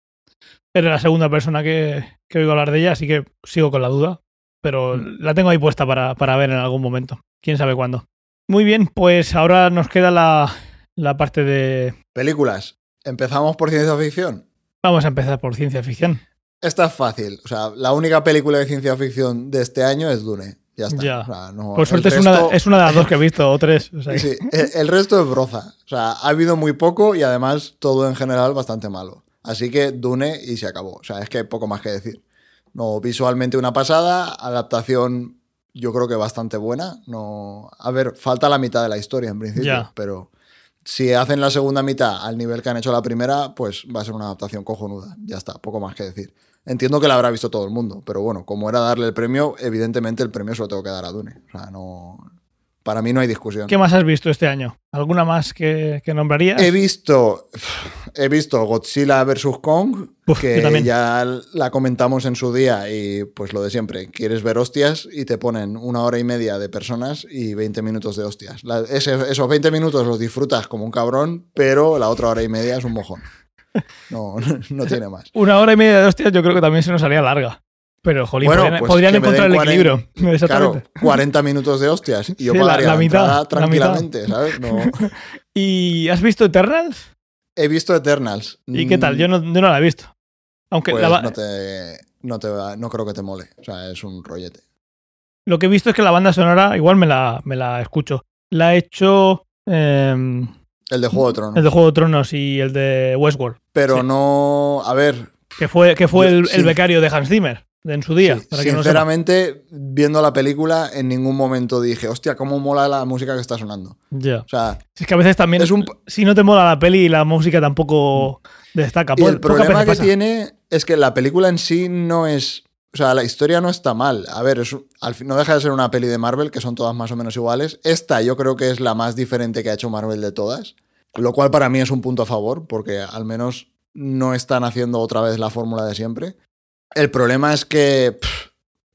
Era la segunda persona que, que oigo hablar de ella, así que sigo con la duda. Pero mm. la tengo ahí puesta para, para ver en algún momento. Quién sabe cuándo. Muy bien, pues ahora nos queda la, la parte de... Películas. ¿Empezamos por ciencia ficción? Vamos a empezar por ciencia ficción. Esta es fácil. O sea, la única película de ciencia ficción de este año es Dune. Ya está. por suerte es, una, es, una, de las dos que he visto, o tres. sí, el, resto es broza. O sea, ha habido muy poco y además todo en general bastante malo. Así que Dune y se acabó. O sea, es que hay poco más que decir. No, visualmente una pasada, adaptación yo creo que bastante buena. No, a ver, falta la mitad de la historia en principio, pero si hacen la segunda mitad al nivel que han hecho la primera, pues va a ser una adaptación cojonuda. Ya está, poco más que decir. Entiendo que la habrá visto todo el mundo, pero bueno, como era darle el premio, evidentemente el premio se lo tengo que dar a Dune. O sea, no, para mí no hay discusión. ¿Qué más has visto este año? ¿Alguna más que, que nombrarías? He visto, he visto Godzilla vs. Kong, que ya la comentamos en su día y pues lo de siempre. Quieres ver hostias y te ponen una hora y media de personas y 20 minutos de hostias. esos 20 minutos los disfrutas como un cabrón, pero la otra hora y media es un mojón. No, no, tiene más. Una hora y media de hostias yo creo que también se nos haría larga. Pero, jolín, podrían, pues encontrar el equilibrio. Claro, 40 minutos de hostias. Y yo pagaría la, mitad, tranquilamente, ¿sabes? ¿Y has visto Eternals? He visto Eternals. ¿Y qué tal? Yo no, no la he visto. Aunque pues no, te, no, te no creo que te mole. O sea, es un rollete. Lo que he visto es que la banda sonora, igual me la, me la escucho. La ha hecho. Em, el de Juego de Tronos. El de Juego de Tronos y el de Westworld. Pero no. A ver, que fue, que fue el, becario de Hans Zimmer. En su día. Sí, para no sinceramente, viendo la película, en ningún momento dije, hostia, cómo mola la música que está sonando. Ya. O sea, Es que a veces también, Es un- si no te mola la peli, la música tampoco destaca. y Po- el problema que pasa. tiene es que la película en sí no es. O sea, la historia no está mal. A ver, es al no deja de ser una peli de Marvel, que son todas más o menos iguales. Esta yo creo que es la más diferente que ha hecho Marvel de todas. Lo cual para mí es un punto a favor, porque al menos no están haciendo otra vez la fórmula de siempre. El problema es que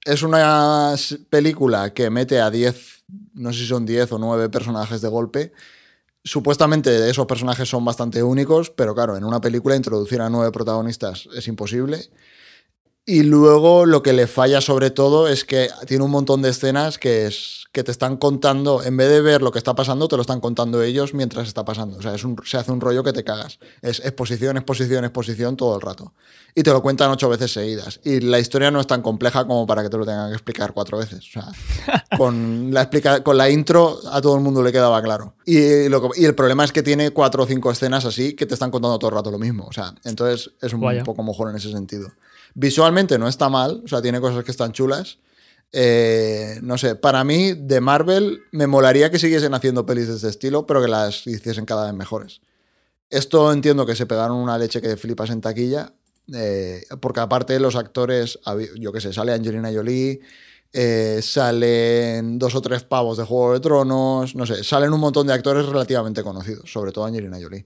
es una película que mete a 10, no sé si son 10 o 9 personajes de golpe. Supuestamente esos personajes son bastante únicos, pero claro, en una película introducir a nueve protagonistas es imposible. Y luego lo que le falla sobre todo es que tiene un montón de escenas que, es, que te están contando, en vez de ver lo que está pasando, te lo están contando ellos mientras está pasando. O sea, es un- se hace un rollo que te cagas. Es exposición, exposición, exposición todo el rato. Y te lo cuentan ocho veces seguidas. Y la historia no es tan compleja como para que te lo tengan que explicar cuatro veces. O sea, con la, explica con la intro a todo el mundo le quedaba claro. Y, lo que- y el problema es que tiene cuatro o cinco escenas así que te están contando todo el rato lo mismo. O sea, entonces es un Vaya. poco mejor en ese sentido. Visualmente no está mal, o sea, tiene cosas que están chulas. Eh, no sé, para mí de Marvel me molaría que siguiesen haciendo pelis de este estilo, pero que las hiciesen cada vez mejores. Esto entiendo que se pegaron una leche que flipas en taquilla, eh, porque aparte los actores, yo qué sé, sale Angelina Jolie, eh, salen dos o tres pavos de Juego de Tronos, no sé, salen un montón de actores relativamente conocidos, sobre todo Angelina Jolie.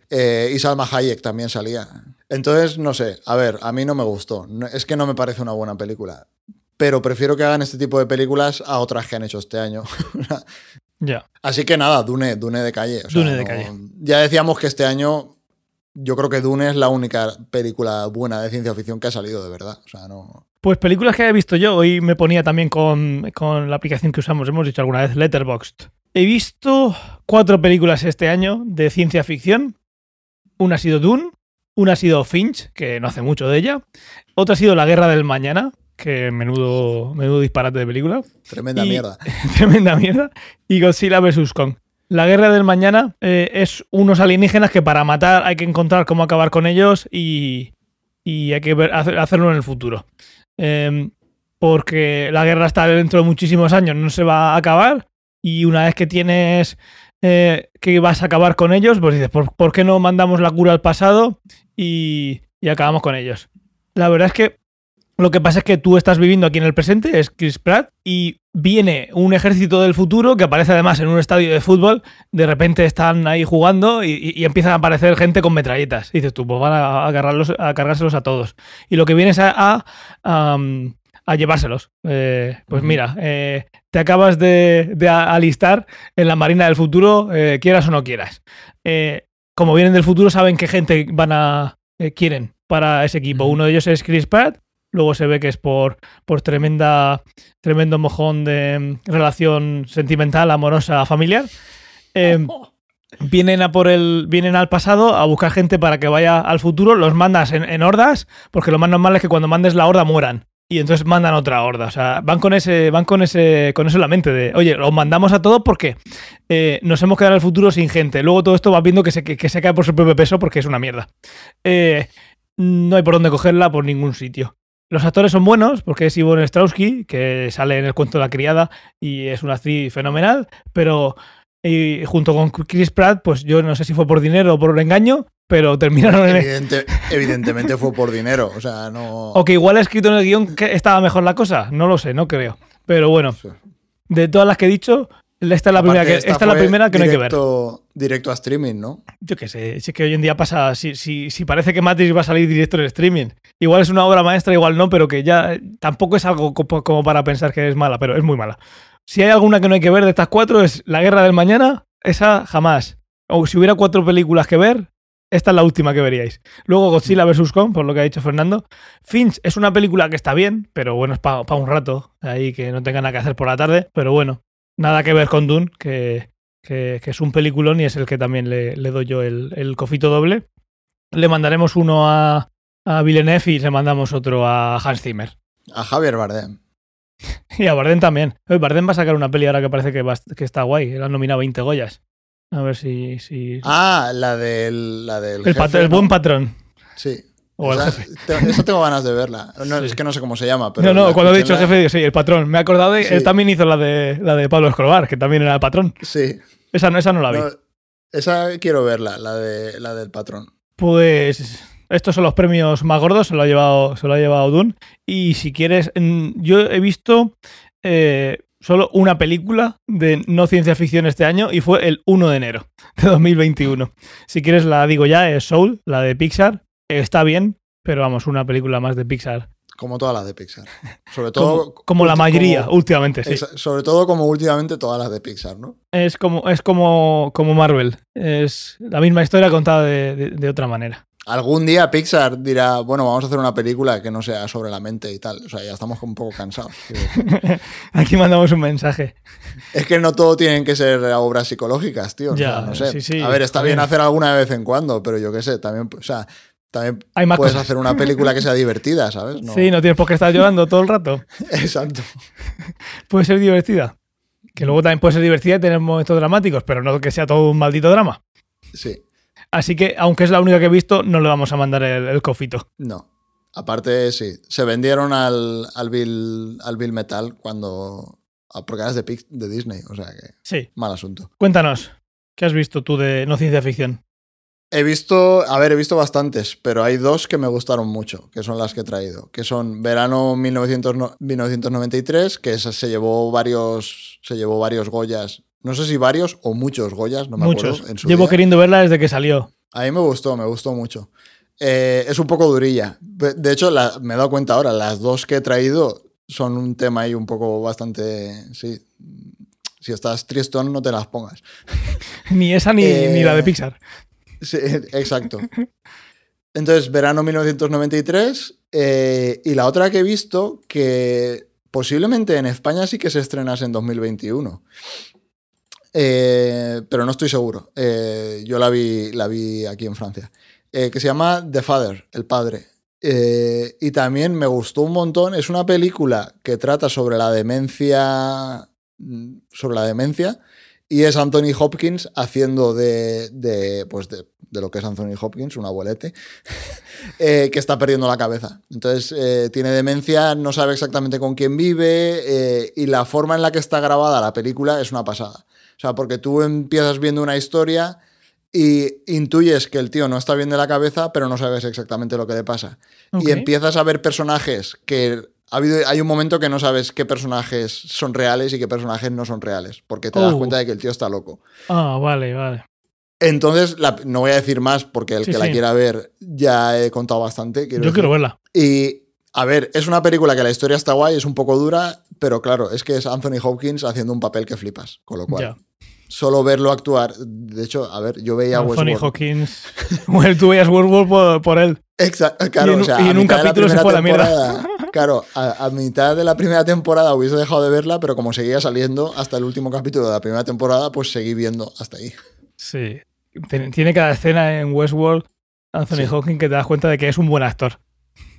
Y Salma Hayek también salía. Entonces, no sé, a ver, a mí no me gustó, es que no me parece una buena película. Pero prefiero que hagan este tipo de películas a otras que han hecho este año. Ya. Así que nada, Dune, Dune de calle. o sea, Dune de no- calle. Ya decíamos que este año yo creo que Dune es la única película buena de ciencia ficción que ha salido de verdad. O sea, no. Pues películas que he visto yo, hoy me ponía también con, con la aplicación que usamos, hemos dicho alguna vez, Letterboxd. He visto cuatro películas este año de ciencia ficción. Una ha sido Dune, una ha sido Finch, que no hace mucho de ella. Otra ha sido La Guerra del Mañana, que menudo, menudo disparate de película. Tremenda Y- mierda. Tremenda mierda. Y Godzilla vs. Kong. La guerra del mañana eh, es unos alienígenas que para matar hay que encontrar cómo acabar con ellos y, y hay que ver- hacer- hacerlo en el futuro. Em, porque la guerra está dentro de muchísimos años, no se va a acabar. Y una vez que tienes eh, que vas a acabar con ellos, pues dices, ¿por, qué no mandamos la cura al pasado y, y acabamos con ellos? La verdad es que lo que pasa es que tú estás viviendo aquí en el presente, es Chris Pratt, y viene un ejército del futuro que aparece además en un estadio de fútbol. De repente están ahí jugando y, y- empiezan a aparecer gente con metralletas. Y dices tú, pues van a, agarrarlos, a cargárselos a todos. Y lo que viene es a, a, a llevárselos. Eh, pues mira, eh, te acabas de, alistar en la Marina del futuro, eh, quieras o no quieras. Como vienen del futuro, saben qué gente van a quieren para ese equipo. Uno de ellos es Chris Pratt. Luego se ve que es por, por tremenda, tremendo mojón de mm, relación sentimental, amorosa, familiar. Eh, vienen a por el. Vienen al pasado a buscar gente para que vaya al futuro. Los mandas en, en hordas, porque lo más normal es que cuando mandes la horda mueran. Y entonces mandan otra horda. O sea, van con ese, van con ese, con eso en la mente de, oye, los mandamos a todos porque eh, nos hemos quedado en el futuro sin gente. Luego todo esto va viendo que se, que, se cae por su propio peso porque es una mierda. Eh, no hay por dónde cogerla por ningún sitio. Los actores son buenos porque es Ivonne Strausky, que sale en el cuento de la criada y es una actriz fenomenal, pero y junto con Chris Pratt, pues yo no sé si fue por dinero o por engaño, pero terminaron en... Evidente- evidentemente fue por dinero. O sea, no. O que igual ha escrito en el guion que estaba mejor la cosa, no lo sé, no creo. Pero bueno, de todas las que he dicho, esta es la, primera que, esta es la primera que no hay que ver. directo- a streaming, ¿no? Yo qué sé, si es que hoy en día pasa, si, si, si parece que Matrix va a salir directo en streaming, igual es una obra maestra, igual no, pero que ya eh, tampoco es algo co- como para pensar que es mala, pero es muy mala. Si hay alguna que no hay que ver de estas cuatro es La Guerra del Mañana, esa jamás. O si hubiera cuatro películas que ver, esta es la última que veríais. Luego Godzilla vs. Kong, por lo que ha dicho Fernando. Finch es una película que está bien, pero bueno, es para un rato, ahí que no tenga nada que hacer por la tarde, pero bueno, nada que ver con Dune, que, que, que es un peliculón y es el que también le, le doy yo el, el cofito doble. Le mandaremos uno a, a Villeneuve y le mandamos otro a Hans Zimmer. A Javier Bardem. Y a Bardem también. Oye, Bardem va a sacar una peli ahora que parece que, va- que está guay. Le han nominado 20 Goyas. A ver si... si... Ah, la del. La del el, pat- jefe, el ¿no? buen patrón. Sí. O el Esa, jefe. te- esa tengo ganas de verla. No, Sí. Es que no sé cómo se llama, pero. no, no, cuando he dicho jefe, sí, el patrón. Me he acordado de. Sí. Él también hizo la de, la de Pablo Escobar, que también era el patrón. Sí. Esa no, esa no la vi. No, esa quiero verla, la, de, la del patrón. Pues estos son los premios más gordos, se lo ha llevado, se lo ha llevado Dune. Y si quieres, mm, yo he visto eh, solo una película de no ciencia ficción este año y fue el 1 de enero de 2021. Si quieres la digo ya, es Soul, la de Pixar. Está bien, pero vamos, una película más de Pixar. Como todas las de Pixar. Sobre todo. Como, como la mayoría como- últimamente, sí. Sobre todo como últimamente todas las de Pixar, ¿no? Es como, es como, como Marvel. Es la misma historia contada de, de- de otra manera. Algún día Pixar dirá, bueno, vamos a hacer una película que no sea sobre la mente y tal. O sea, ya estamos un poco cansados. Aquí mandamos un mensaje. Es que no todo tienen que ser obras psicológicas, tío. O sea, Ya, no sé. sí, sí, a ver, está está bien bien. hacer alguna de vez en cuando, pero yo qué sé, también, o sea, también Hay más puedes cosas. hacer una película que sea divertida, ¿sabes? No- Sí, no tienes por qué estar llorando todo el rato. Exacto. Puede ser divertida. Que luego también puede ser divertida y tener momentos dramáticos, pero no que sea todo un maldito drama. Sí. Así que, aunque es la única que he visto, no le vamos a mandar el, el cofito. No. Aparte, sí. Se vendieron al, al, Bill, al Bill Metal cuando. Porque eras de, de Disney, o sea que. Sí. Mal asunto. Cuéntanos, ¿qué has visto tú de no ciencia ficción? He visto, a ver, he visto bastantes, pero hay dos que me gustaron mucho, que son las que he traído, que son Verano 1900 no- 1993, que se llevó varios, se llevó varios Goyas, no sé si varios o muchos Goyas, no me Muchos. acuerdo. En su Llevo día. queriendo verla desde que salió. A mí me gustó, me gustó mucho. Eh, es un poco durilla. De hecho, la- me he dado cuenta ahora, las dos que he traído son un tema ahí un poco bastante, sí. Si estás tristón, no te las pongas. Ni esa ni, Eh, ni la de Pixar. Sí, exacto. Entonces, verano 1993. eh, y la otra que he visto, que posiblemente en España sí que se estrenase en 2021. Eh, pero no estoy seguro. Eh, yo la vi, la vi aquí en Francia. Eh, que se llama The Father, el padre. Y también me gustó un montón. Es una película que trata sobre la demencia. mm, Sobre la demencia. Y es Anthony Hopkins haciendo de, de, pues de, lo que es Anthony Hopkins, un abuelete, que está perdiendo la cabeza. Entonces tiene demencia, no sabe exactamente con quién vive y la forma en la que está grabada la película es una pasada. O sea, porque tú empiezas viendo una historia y intuyes que el tío no está bien de la cabeza, pero no sabes exactamente lo que le pasa. Y empiezas a ver personajes que ha habido, hay un momento que no sabes qué personajes son reales y qué personajes no son reales, porque te das Oh. cuenta de que el tío está loco. Ah, vale, vale. Entonces, la- no voy a decir más porque el Sí, que la sí. quiera ver ya he contado bastante. quiero Yo decir. quiero verla. Y, a ver, es una película que la historia está guay, es un poco dura, pero claro, es que es Anthony Hopkins haciendo un papel que flipas. Con lo cual, solo verlo actuar. De hecho, a ver, yo veía Anthony Westworld. Hawkins. Bueno, tú veías World por, por él. Exacto, claro, Y en- o sea, y a en un capítulo se fue a la mierda. Claro, a, a mitad de la primera temporada hubiese dejado de verla, pero como seguía saliendo hasta el último capítulo de la primera temporada, pues seguí viendo hasta ahí. Sí. Tiene cada escena en Westworld Anthony Sí. Hawkins que te das cuenta de que es un buen actor.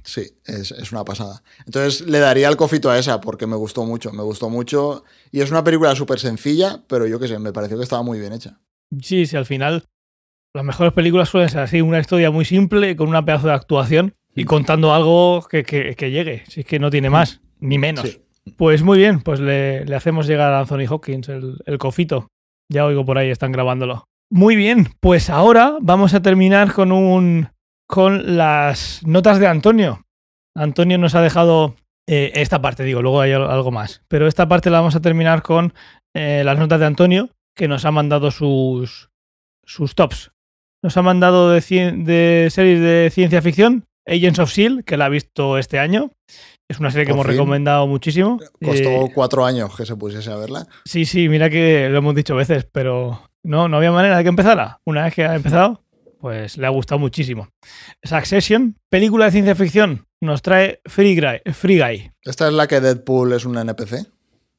Sí, es, es una pasada. Entonces le daría el cofito a esa porque me gustó mucho, me gustó mucho. Y es una película súper sencilla, pero yo qué sé, me pareció que estaba muy bien hecha. Sí, sí, al final las mejores películas suelen ser así, una historia muy simple con una pedazo de actuación y contando algo que, que- que llegue. Si es que no tiene más, ni menos. Sí. Pues muy bien, pues le, le hacemos llegar a Anthony Hawkins el, el cofito. Ya oigo por ahí, están grabándolo. Muy bien, pues ahora vamos a terminar con un con las notas de Antonio. Antonio nos ha dejado eh, esta parte, digo, luego hay al- algo más. Pero esta parte la vamos a terminar con eh, las notas de Antonio, que nos ha mandado sus, sus tops. Nos ha mandado de, cien- de series de ciencia ficción, Agents of S.H.I.E.L.D., que la ha visto este año. Es una serie que Por hemos fin. recomendado muchísimo. Costó Eh, cuatro años que se pusiese a verla. Sí, sí, mira que lo hemos dicho veces, pero no, no había manera de que empezara. Una vez que ha empezado, pues le ha gustado muchísimo. Succession, película de ciencia ficción, nos trae Free Guy. Free Guy. Esta es la que Deadpool es un NPC.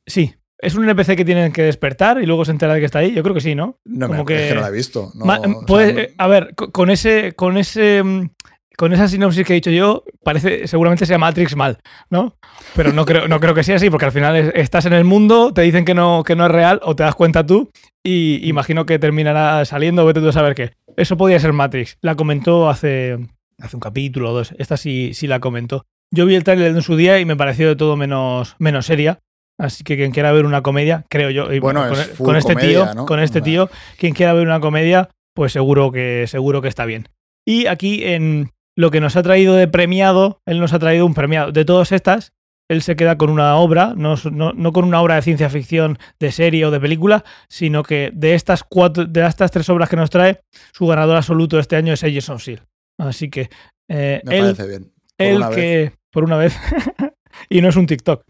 Sí, es un NPC que tienen que despertar y luego se entera de que está ahí. Yo creo que sí, ¿no? No, Como me, que- es que no la he visto. no, o sea, no- eh, a ver, co- con ese, con ese, mm, con esa sinopsis que he dicho yo, parece, seguramente sea Matrix mal, ¿no? Pero no creo, no creo que sea así, porque al final es- estás en el mundo, te dicen que no, que no es real, o te das cuenta tú, y imagino que terminará saliendo, vete tú a saber qué. Eso podría ser Matrix. La comentó hace, hace un capítulo o dos. Esta sí, sí la comentó. Yo vi el trailer en su día y me pareció de todo menos, menos seria. Así que quien quiera ver una comedia, creo yo, y Bueno, con, es con este comedia, tío, ¿no? con este tío, quien quiera ver una comedia, pues seguro que seguro que está bien. Y aquí en lo que nos ha traído de premiado, él nos ha traído un premiado. De todas estas, él se queda con una obra, no, no- no con una obra de ciencia ficción, de serie o de película, sino que de estas cuatro, de estas tres obras que nos trae, su ganador absoluto este año es Agents of Shield. Así que eh, Me él, parece bien. Por él una vez. que, por una vez, y no es un TikTok,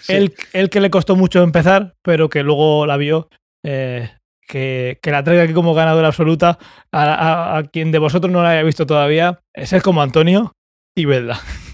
Sí. él, él que le costó mucho empezar, pero que luego la vio, eh, que, que la traiga aquí como ganadora absoluta, a, a- a quien de vosotros no la haya visto todavía, es el como Antonio y vedla,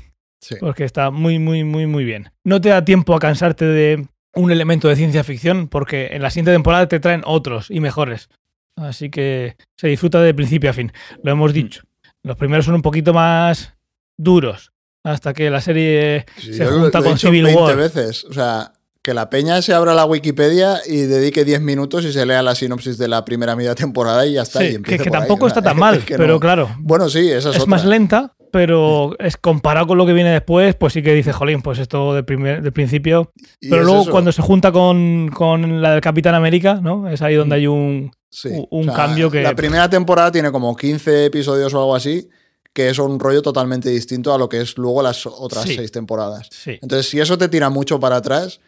Sí. porque está muy, muy, muy, muy bien. No te da tiempo a cansarte de un elemento de ciencia ficción, porque en la siguiente temporada te traen otros y mejores. Así que se disfruta de principio a fin. Lo hemos Mm. dicho. Los primeros son un poquito más duros, hasta que la serie Sí, se lo- junta lo he con dicho Civil 20 War. veces. O sea, que la peña se abra la Wikipedia y dedique 10 minutos y se lea la sinopsis de la primera media temporada y ya está. Sí, y que, que ahí. tampoco sea, está tan mal, es que pero no- claro, Bueno, sí, esa es, es otra. más lenta, pero es comparado con lo que viene después, pues sí que dice, jolín, pues esto del, primer, del principio. Pero luego eso. cuando se junta con, con la del Capitán América, ¿no? Es ahí donde hay un... Sí. un cambio que- La primera temporada tiene como 15 episodios o algo así, que es un rollo totalmente distinto a lo que es luego las otras Sí. seis temporadas. Sí. Entonces, si eso te tira mucho para atrás,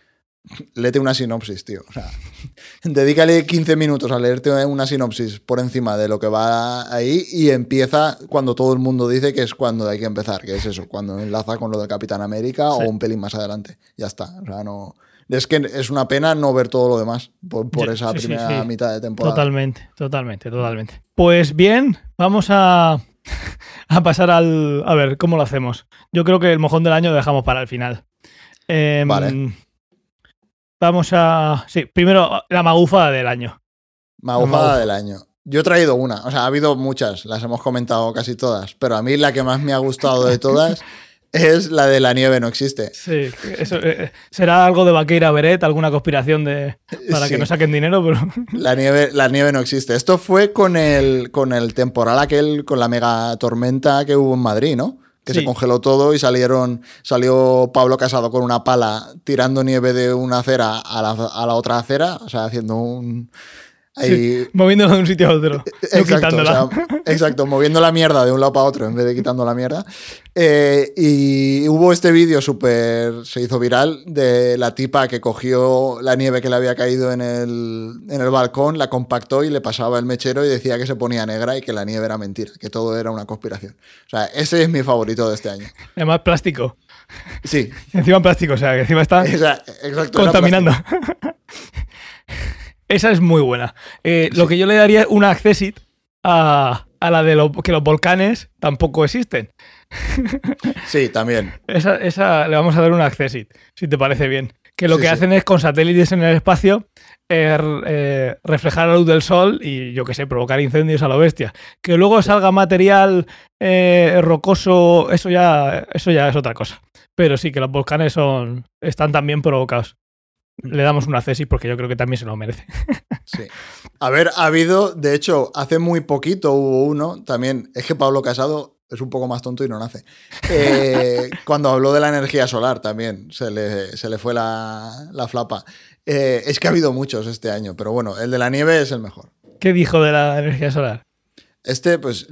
léete una sinopsis, tío. O sea, dedícale 15 minutos a leerte una sinopsis por encima de lo que va ahí y empieza cuando todo el mundo dice que es cuando hay que empezar, que es eso, cuando enlaza con lo de Capitán América Sí. o un pelín más adelante. Ya está. O sea, no. Es que es una pena no ver todo lo demás por, esa sí, primera mitad de temporada. Totalmente, totalmente, totalmente. Pues bien, vamos a, a pasar al... A ver, ¿cómo lo hacemos? Yo creo que el mojón del año lo dejamos para el final. Em, Vale. Vamos a... Sí, primero la magufada del año. Magufada Maguf. del año. Yo he traído una, o sea, ha habido muchas, las hemos comentado casi todas, pero a mí la que más me ha gustado de todas es la de la nieve no existe. Sí, eso, eh, será algo de Vaqueira Beret, alguna conspiración de para que no saquen dinero, pero La nieve, la nieve no existe. Esto fue con el, con el temporal aquel, con la mega tormenta que hubo en Madrid, ¿no? Que Sí. se congeló todo y salieron, salió Pablo Casado con una pala tirando nieve de una acera a la, a la otra acera, o sea, haciendo un... Ahí, moviéndolo de un sitio a otro, no Exacto, quitándola. o sea, exacto, moviendo la mierda de un lado para otro en vez de quitando la mierda. Eh, y hubo este vídeo súper, se hizo viral de la tipa que cogió la nieve que le había caído en el, en el balcón, la compactó y le pasaba el mechero y decía que se ponía negra y que la nieve era mentira, que todo era una conspiración. O sea, ese es mi favorito de este año. Además, plástico. Sí, Encima plástico, o sea, que encima está o sea, exacto. contaminando. Esa es muy buena. Eh, Lo que yo le daría es una accessit a, a la de lo- que los volcanes tampoco existen. Sí, también. Esa, esa le vamos a dar una accessit, si te parece bien. Que lo Sí, que sí. hacen es con satélites en el espacio eh, eh, reflejar la luz del sol y, yo qué sé, provocar incendios a lo bestia. Que luego salga material eh, rocoso, eso ya, eso ya es otra cosa. Pero sí, que los volcanes son están también provocados. Le damos una accessit porque yo creo que también se lo merece. Sí. A ver, ha habido, de hecho, hace muy poquito hubo uno, también, es que Pablo Casado es un poco más tonto y no nace. Eh, cuando habló de la energía solar también, se le, se le fue la, la flapa. Eh, es que ha habido muchos este año, pero bueno, el de la nieve es el mejor. ¿Qué dijo de la energía solar? Este, pues,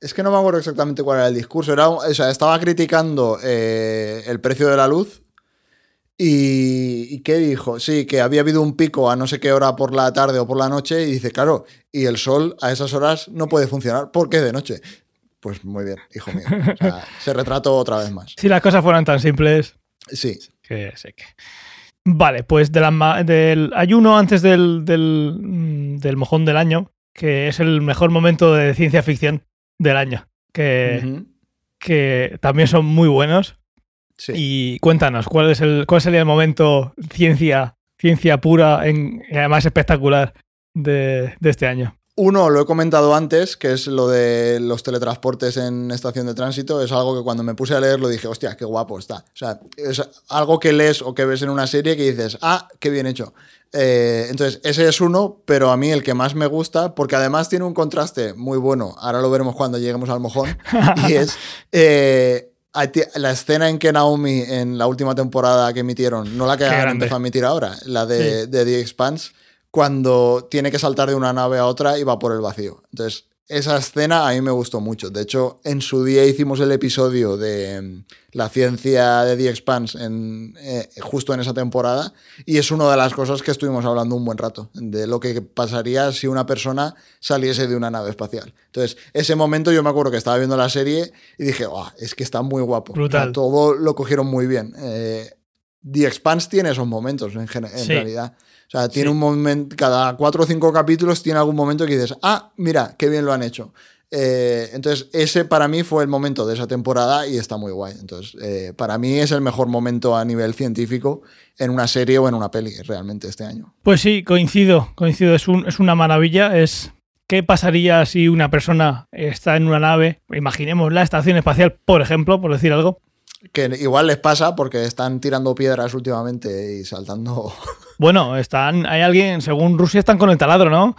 es que no me acuerdo exactamente cuál era el discurso. Era, o sea, estaba criticando eh, el precio de la luz. Y, ¿Y qué dijo? Sí, que había habido un pico a no sé qué hora por la tarde o por la noche. Y dice, claro, y el sol a esas horas no puede funcionar porque es de noche. Pues muy bien, hijo mío. O sea, se retrató otra vez más. Si las cosas fueran tan simples, Sí, que sé que. Vale, pues de la del ayuno antes del, del, mm, del mojón del año, que es el mejor momento de ciencia ficción del año, que, que también son muy buenos. Sí. Y cuéntanos, ¿cuál es el cuál sería el momento ciencia, ciencia pura en, y además espectacular de, de este año? Uno, lo he comentado antes, que es lo de los teletransportes en estación de tránsito. Es algo que cuando me puse a leerlo dije, hostia, qué guapo está. O sea, es algo que lees o que ves en una serie que dices, ah, qué bien hecho. Eh, entonces, ese es uno, pero a mí el que más me gusta, porque además tiene un contraste muy bueno, ahora lo veremos cuando lleguemos al mojón, y es eh, la escena en que Naomi en la última temporada que emitieron, no la que han empezado a emitir ahora, la de, de The Expanse, cuando tiene que saltar de una nave a otra y va por el vacío. Entonces, esa escena a mí me gustó mucho. De hecho, en su día hicimos el episodio de mm, la ciencia de The Expanse en, eh, justo en esa temporada y es una de las cosas que estuvimos hablando un buen rato, de lo que pasaría si una persona saliese de una nave espacial. Entonces, ese momento yo me acuerdo que estaba viendo la serie y dije, es que está muy guapo. Brutal. todo lo cogieron muy bien. Eh, The Expanse tiene esos momentos en, en realidad. O sea, tiene un momento, cada cuatro o cinco capítulos tiene algún momento que dices, ah, mira, qué bien lo han hecho. Eh, entonces, ese para mí fue el momento de esa temporada y está muy guay. Entonces, eh, para mí es el mejor momento a nivel científico en una serie o en una peli realmente este año. Pues sí, coincido, coincido. Es, un, es una maravilla. Es ¿Qué pasaría si una persona está en una nave, imaginemos la estación espacial, por ejemplo, por decir algo, que igual les pasa porque están tirando piedras últimamente y saltando. Bueno, están, hay alguien, según Rusia están con el taladro, ¿no?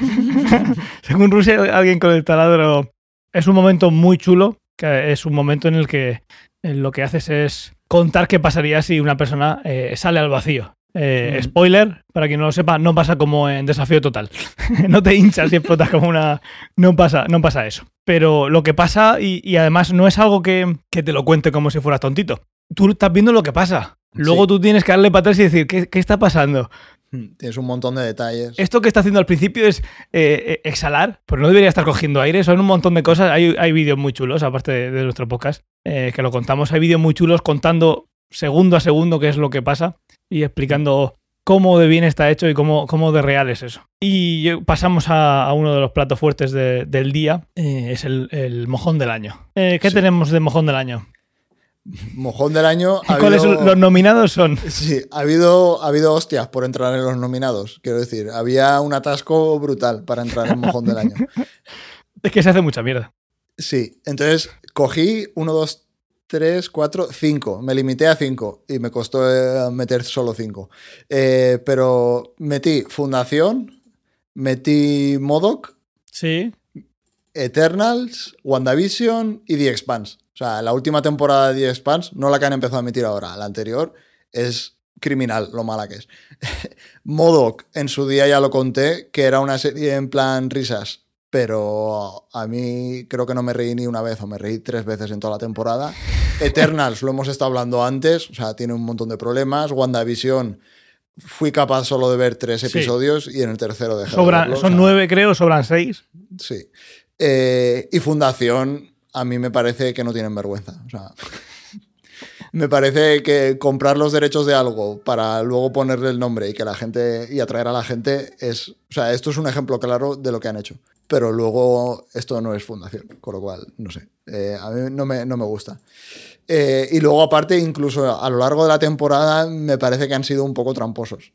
según Rusia, alguien con el taladro. Es un momento muy chulo, que es un momento en el que lo que haces es contar qué pasaría si una persona eh, sale al vacío. Eh, spoiler, para quien no lo sepa, no pasa como en desafío total. no te hinchas y explotas como una. No pasa, no pasa eso. Pero lo que pasa, y, además no es algo que, te lo cuente como si fueras tontito. Tú estás viendo lo que pasa. Luego tú tienes que darle para atrás y decir, ¿qué, está pasando? Hmm, tienes un montón de detalles. Esto que está haciendo al principio es eh, eh, exhalar, pero no debería estar cogiendo aire. Son un montón de cosas. Hay, hay vídeos muy chulos, aparte de, nuestro podcast, que lo contamos. Hay vídeos muy chulos contando segundo a segundo qué es lo que pasa y explicando cómo de bien está hecho y cómo, cómo de real es eso. Y pasamos a, uno de los platos fuertes del día, eh, es el, mojón del año. Eh, ¿Qué tenemos de mojón del año? Mojón del año. ¿Cuáles los nominados son? Sí, ha habido, ha habido hostias por entrar en los nominados. Quiero decir, había un atasco brutal para entrar en Mojón del año. es que se hace mucha mierda. Sí, entonces cogí uno, dos, 3, 4, 5. Me limité a 5 y me costó eh, meter solo 5. Eh, pero metí Fundación, metí Modoc, sí. Eternals, WandaVision y The Expanse. O sea, la última temporada de The Expanse, no la que han empezado a emitir ahora, la anterior, es criminal lo mala que es. Modoc, en su día ya lo conté, que era una serie en plan risas pero a mí creo que no me reí ni una vez o me reí tres veces en toda la temporada. Eternals, lo hemos estado hablando antes, o sea, tiene un montón de problemas. WandaVision, fui capaz solo de ver tres episodios y en el tercero dejé de Son nueve, creo, sobran seis. Sí. Eh, y Fundación, a mí me parece que no tienen vergüenza. O sea, me parece que comprar los derechos de algo para luego ponerle el nombre y que la gente y atraer a la gente es, o sea, esto es un ejemplo claro de lo que han hecho pero luego esto no es fundación, con lo cual, no sé, eh, a mí no me, no me gusta. Eh, y luego aparte, incluso a lo largo de la temporada, me parece que han sido un poco tramposos.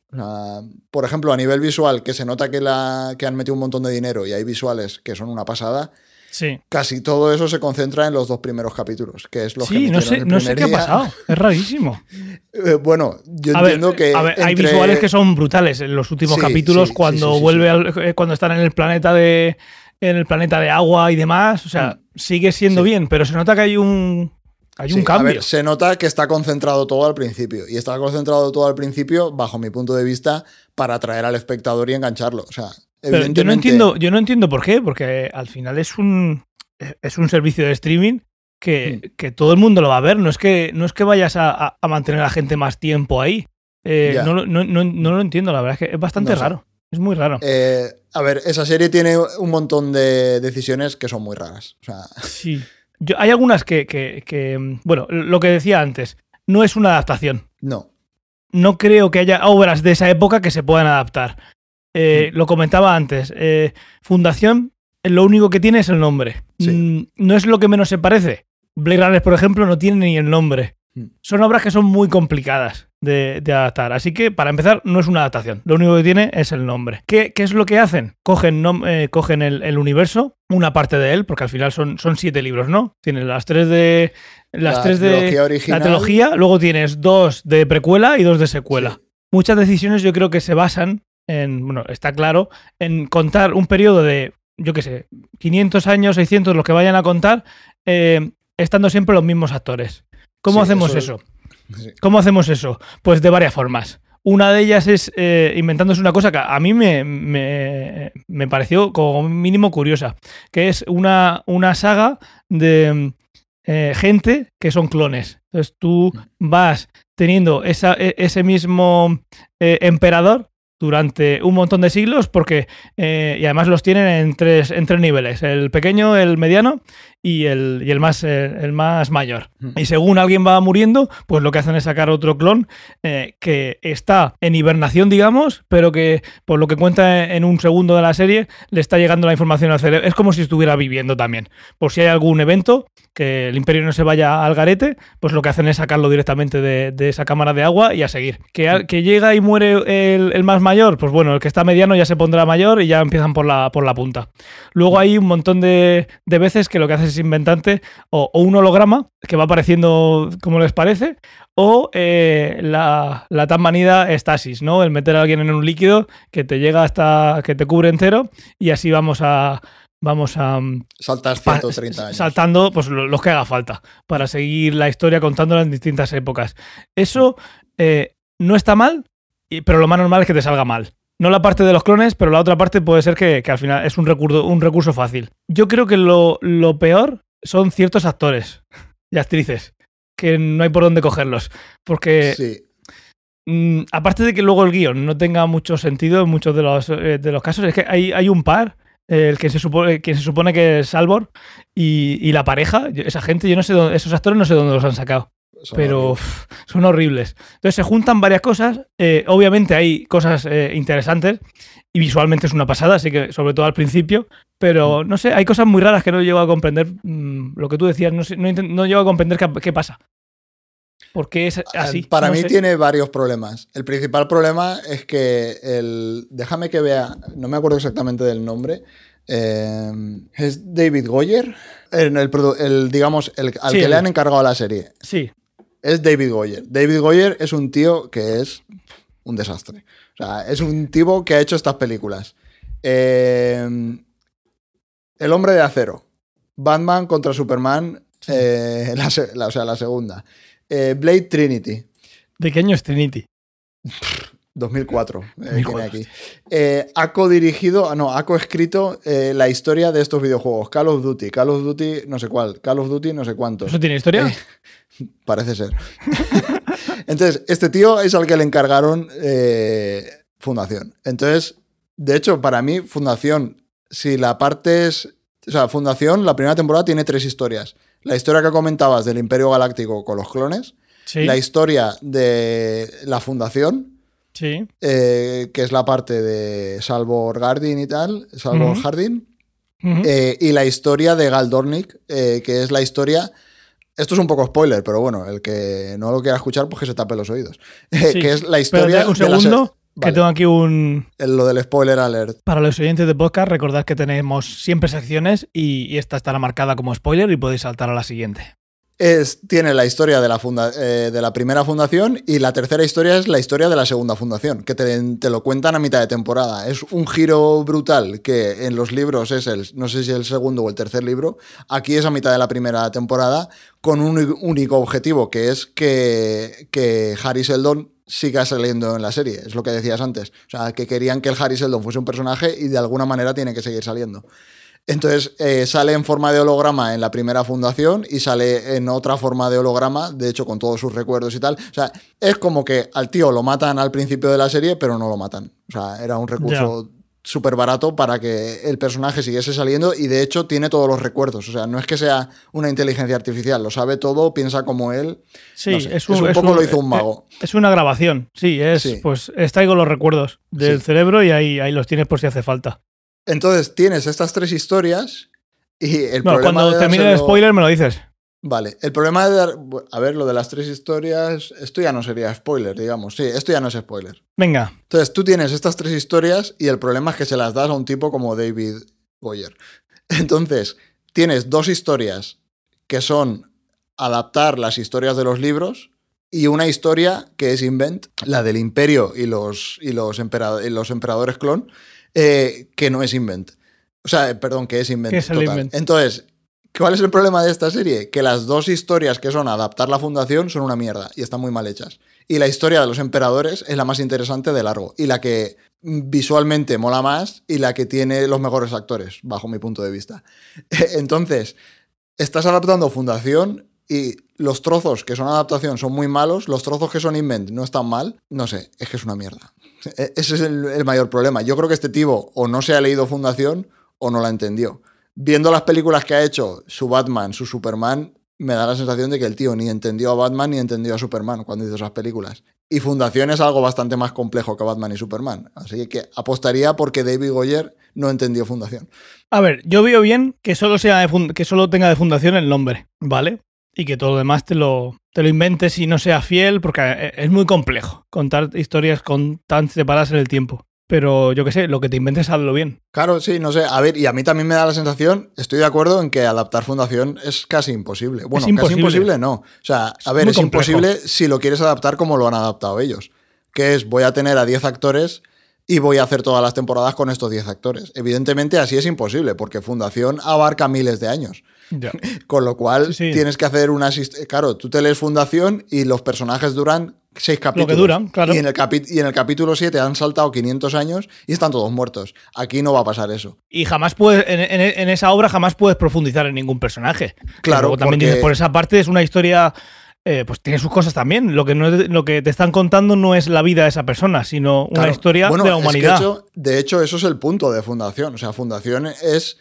por ejemplo, a nivel visual, que se nota que, la, que han metido un montón de dinero y hay visuales que son una pasada, Sí. Casi todo eso se concentra en los dos primeros capítulos, que es lo sí, que no sé, no sé qué ha pasado. Es rarísimo. Eh, bueno, yo entiendo que. Hay visuales que son brutales en los últimos capítulos, cuando vuelve eh, cuando están en el planeta de. en el planeta de agua y demás. O sea, mm. sigue siendo bien, pero se nota que hay un. Hay un cambio. se nota que está concentrado todo al principio. Y está concentrado todo al principio, bajo mi punto de vista, para atraer al espectador y engancharlo. O sea, yo no entiendo, yo no entiendo por qué, porque al final es un, es un servicio de streaming que, hmm. que, todo el mundo lo va a ver. No es que, no es que vayas a, a mantener a la gente más tiempo ahí. Eh, no, no, no, no, lo entiendo, la verdad es que es bastante raro. Es muy raro. Eh, a ver, esa serie tiene un montón de decisiones que son muy raras. O sea... Sí. Yo, hay algunas que, que, que, bueno, lo que decía antes, no es una adaptación. No. No creo que haya obras de esa época que se puedan adaptar. Eh, lo comentaba antes. Eh, Fundación, lo único que tiene es el nombre. Mm, no es lo que menos se parece. Blade Runner, por ejemplo, no tiene ni el nombre. Mm. son obras que son muy complicadas de, de adaptar. Así que, para empezar, no es una adaptación. Lo único que tiene es el nombre. ¿Qué, qué es lo que hacen? Cogen, nom- eh, cogen el, el universo, una parte de él, porque al final son, son siete libros, ¿no? Tienen las tres de. Las La tres de. trilogía original. La trilogía, luego tienes dos de precuela y dos de secuela. Sí. Muchas decisiones yo creo que se basan en, bueno, está claro, en contar un periodo de, yo qué sé, 500 años, 600, los que vayan a contar, eh, estando siempre los mismos actores. ¿Cómo Sí, hacemos eso- eso? Sí. ¿Cómo hacemos eso? Pues de varias formas. Una de ellas es eh, inventándose una cosa que a mí me, me- me pareció como mínimo curiosa, que es una, una saga de eh, gente que son clones. Entonces tú vas teniendo esa- e- ese mismo eh, emperador durante un montón de siglos porque eh, y además los tienen en tres, en tres niveles el pequeño el mediano y el, y el más eh, el más mayor. Y según alguien va muriendo pues lo que hacen es sacar otro clon eh, que está en hibernación digamos pero que por lo que cuenta en un segundo de la serie le está llegando la información al cerebro. Es como si estuviera viviendo también. Por si hay algún evento que el imperio no se vaya al garete pues lo que hacen es sacarlo directamente de, de esa cámara de agua y a seguir. Que, que llega y muere el, el más mayor pues bueno el que está mediano ya se pondrá mayor y ya empiezan por la, por la punta. Luego hay un montón de, de veces que lo que haces es inventarte o, o un holograma que va apareciendo como les parece o eh, la, la tan manida estasis, ¿no? El meter a alguien en un líquido que te llega hasta que te cubre entero y así vamos a vamos a mm, Saltas pa- 130 años. saltando pues lo- los que haga falta para seguir la historia contándola en distintas épocas. Eso eh, no está mal, y- pero lo más normal es que te salga mal. No la parte de los clones, pero la otra parte puede ser que, que al final es un recurso, un recurso fácil. Yo creo que lo, lo peor son ciertos actores y actrices, que no hay por dónde cogerlos. Porque Sí. Mm, aparte de que luego el guion no tenga mucho sentido en muchos de los, eh, de los casos, es que hay, hay un par, eh, el que se supone, que se supone que es Salvor y, y la pareja, esa gente, yo no sé dónde, esos actores no sé dónde los han sacado, son pero horribles. uf, son horribles. Entonces se juntan varias cosas, eh, obviamente hay cosas eh, interesantes y visualmente es una pasada, así que sobre todo al principio, pero no sé, hay cosas muy raras que no llego a comprender, mm, lo que tú decías, no, sé, no, no llego a comprender qué, qué pasa. ¿Por qué es así? Para No mí sé. tiene varios problemas. El principal problema es que el. Déjame que vea. No me acuerdo exactamente del nombre. eh, es David Goyer. El, el produ- el, digamos, el, al Sí, que le han encargado la serie. Sí, Es David Goyer. David Goyer es un tío que es un desastre. O sea, es un tipo que ha hecho estas películas. Eh, el hombre de acero. Batman contra Superman. eh, la o sea, la segunda. Eh, Blade Trinity. ¿de qué año es Trinity? 2004. eh, 2004, tiene aquí. Ha codirigido, ah, no, ha coescrito la historia de estos videojuegos. Call of Duty, Call of Duty, no sé cuál, Call of Duty, no sé cuántos. ¿Eso tiene historia? Parece ser. Entonces, este tío es al que le encargaron eh, Fundación. Entonces, de hecho, para mí, Fundación, si la parte es. O sea, Fundación, la primera temporada tiene tres historias. La historia que comentabas del Imperio Galáctico con los clones, sí. la historia de la Fundación, sí. eh, que es la parte de Salvor Gardin y tal, Salvor Ujú. Hardin, eh, y la historia de Galdornik, que es la historia. Esto es un poco spoiler, pero bueno, el que no lo quiera escuchar, pues que se tape los oídos. Eh, Sí. que es la historia. un de la se- segundo, que Vale, tengo aquí un... el- lo del spoiler alert. Para los oyentes de podcast, recordad que tenemos siempre secciones y, y esta estará marcada como spoiler y podéis saltar a la siguiente. Es, tiene la historia de la, funda- eh, de la primera fundación y la tercera historia es la historia de la segunda fundación, que te, lo cuentan a mitad de temporada. Es un giro brutal que en los libros es el, no sé si el segundo o el tercer libro, aquí es a mitad de la primera temporada con un único objetivo, que es que, que Harry Seldon siga saliendo en la serie, es lo que decías antes. O sea, que querían que el Harry Seldon fuese un personaje y de alguna manera tiene que seguir saliendo. Entonces eh, sale en forma de holograma en la primera fundación y sale en otra forma de holograma, de hecho con todos sus recuerdos y tal. O sea, es como que al tío lo matan al principio de la serie, pero no lo matan. O sea, era un recurso súper barato para que el personaje siguiese saliendo y de hecho tiene todos los recuerdos. O sea, no es que sea una inteligencia artificial, lo sabe todo, piensa como él. Sí, No sé, es un, es un es poco lo hizo un eh, mago. Es una grabación, sí, es Sí. pues extraigo los recuerdos del Sí. cerebro y ahí, ahí los tienes por si hace falta. Entonces tienes estas tres historias y el Bueno, problema cuando de termine el spoiler me lo dices. Vale, el problema de dar. A ver, lo de las tres historias. Esto ya no sería spoiler, digamos. Sí, esto ya no es spoiler. Venga. Entonces, tú tienes estas tres historias y el problema es que se las das a un tipo como David Goyer. Entonces, tienes dos historias que son adaptar las historias de los libros y una historia que es Invent, la del Imperio y los, y los, y los emperadores clon, eh, que no es Invent. O sea, perdón, que es Invent. es el Invent? Entonces, ¿cuál es el problema de esta serie? Que las dos historias que son adaptar la fundación son una mierda y están muy mal hechas. Y la historia de los emperadores es la más interesante de largo y la que visualmente mola más y la que tiene los mejores actores, bajo mi punto de vista. Entonces, estás adaptando fundación y los trozos que son adaptación son muy malos, los trozos que son invent no están mal, no sé, es que es una mierda. E-, ese es el, mayor problema. Yo creo que este tipo o no se ha leído Fundación o no la entendió. Viendo las películas que ha hecho, su Batman, su Superman, me da la sensación de que el tío ni entendió a Batman ni entendió a Superman cuando hizo esas películas. Y Fundación es algo bastante más complejo que Batman y Superman. Así que apostaría porque David Goyer no entendió Fundación. A ver, yo veo bien que solo, sea que solo tenga de Fundación el nombre, ¿vale? Y que todo lo demás te lo, te lo inventes y no sea fiel, porque eh, es muy complejo contar historias con tan separadas en el tiempo. Pero yo qué sé, lo que te inventes, hazlo bien. Claro, sí, no sé. A ver, y a mí también me da la sensación, estoy de acuerdo en que adaptar Fundación es casi imposible. Bueno, casi imposible no. O sea, a ver, es imposible si lo quieres adaptar como lo han adaptado ellos. Que es, voy a tener a 10 actores y voy a hacer todas las temporadas con estos 10 actores. Evidentemente así es imposible, porque Fundación abarca miles de años. Con lo cual tienes que hacer una... Claro, tú te lees Fundación y los personajes duran seis capítulos. Lo que duran, claro. Y en, el y en el capítulo 7 han saltado 500 años y están todos muertos. Aquí no va a pasar eso. Y jamás puedes, en, esa obra jamás puedes profundizar en ningún personaje. Claro. también por esa parte es una historia... Eh, pues tiene sus cosas también. Lo que, no lo que te están contando no es la vida de esa persona, sino una historia de la humanidad. de hecho, eso es el punto de Fundación. O sea, Fundación es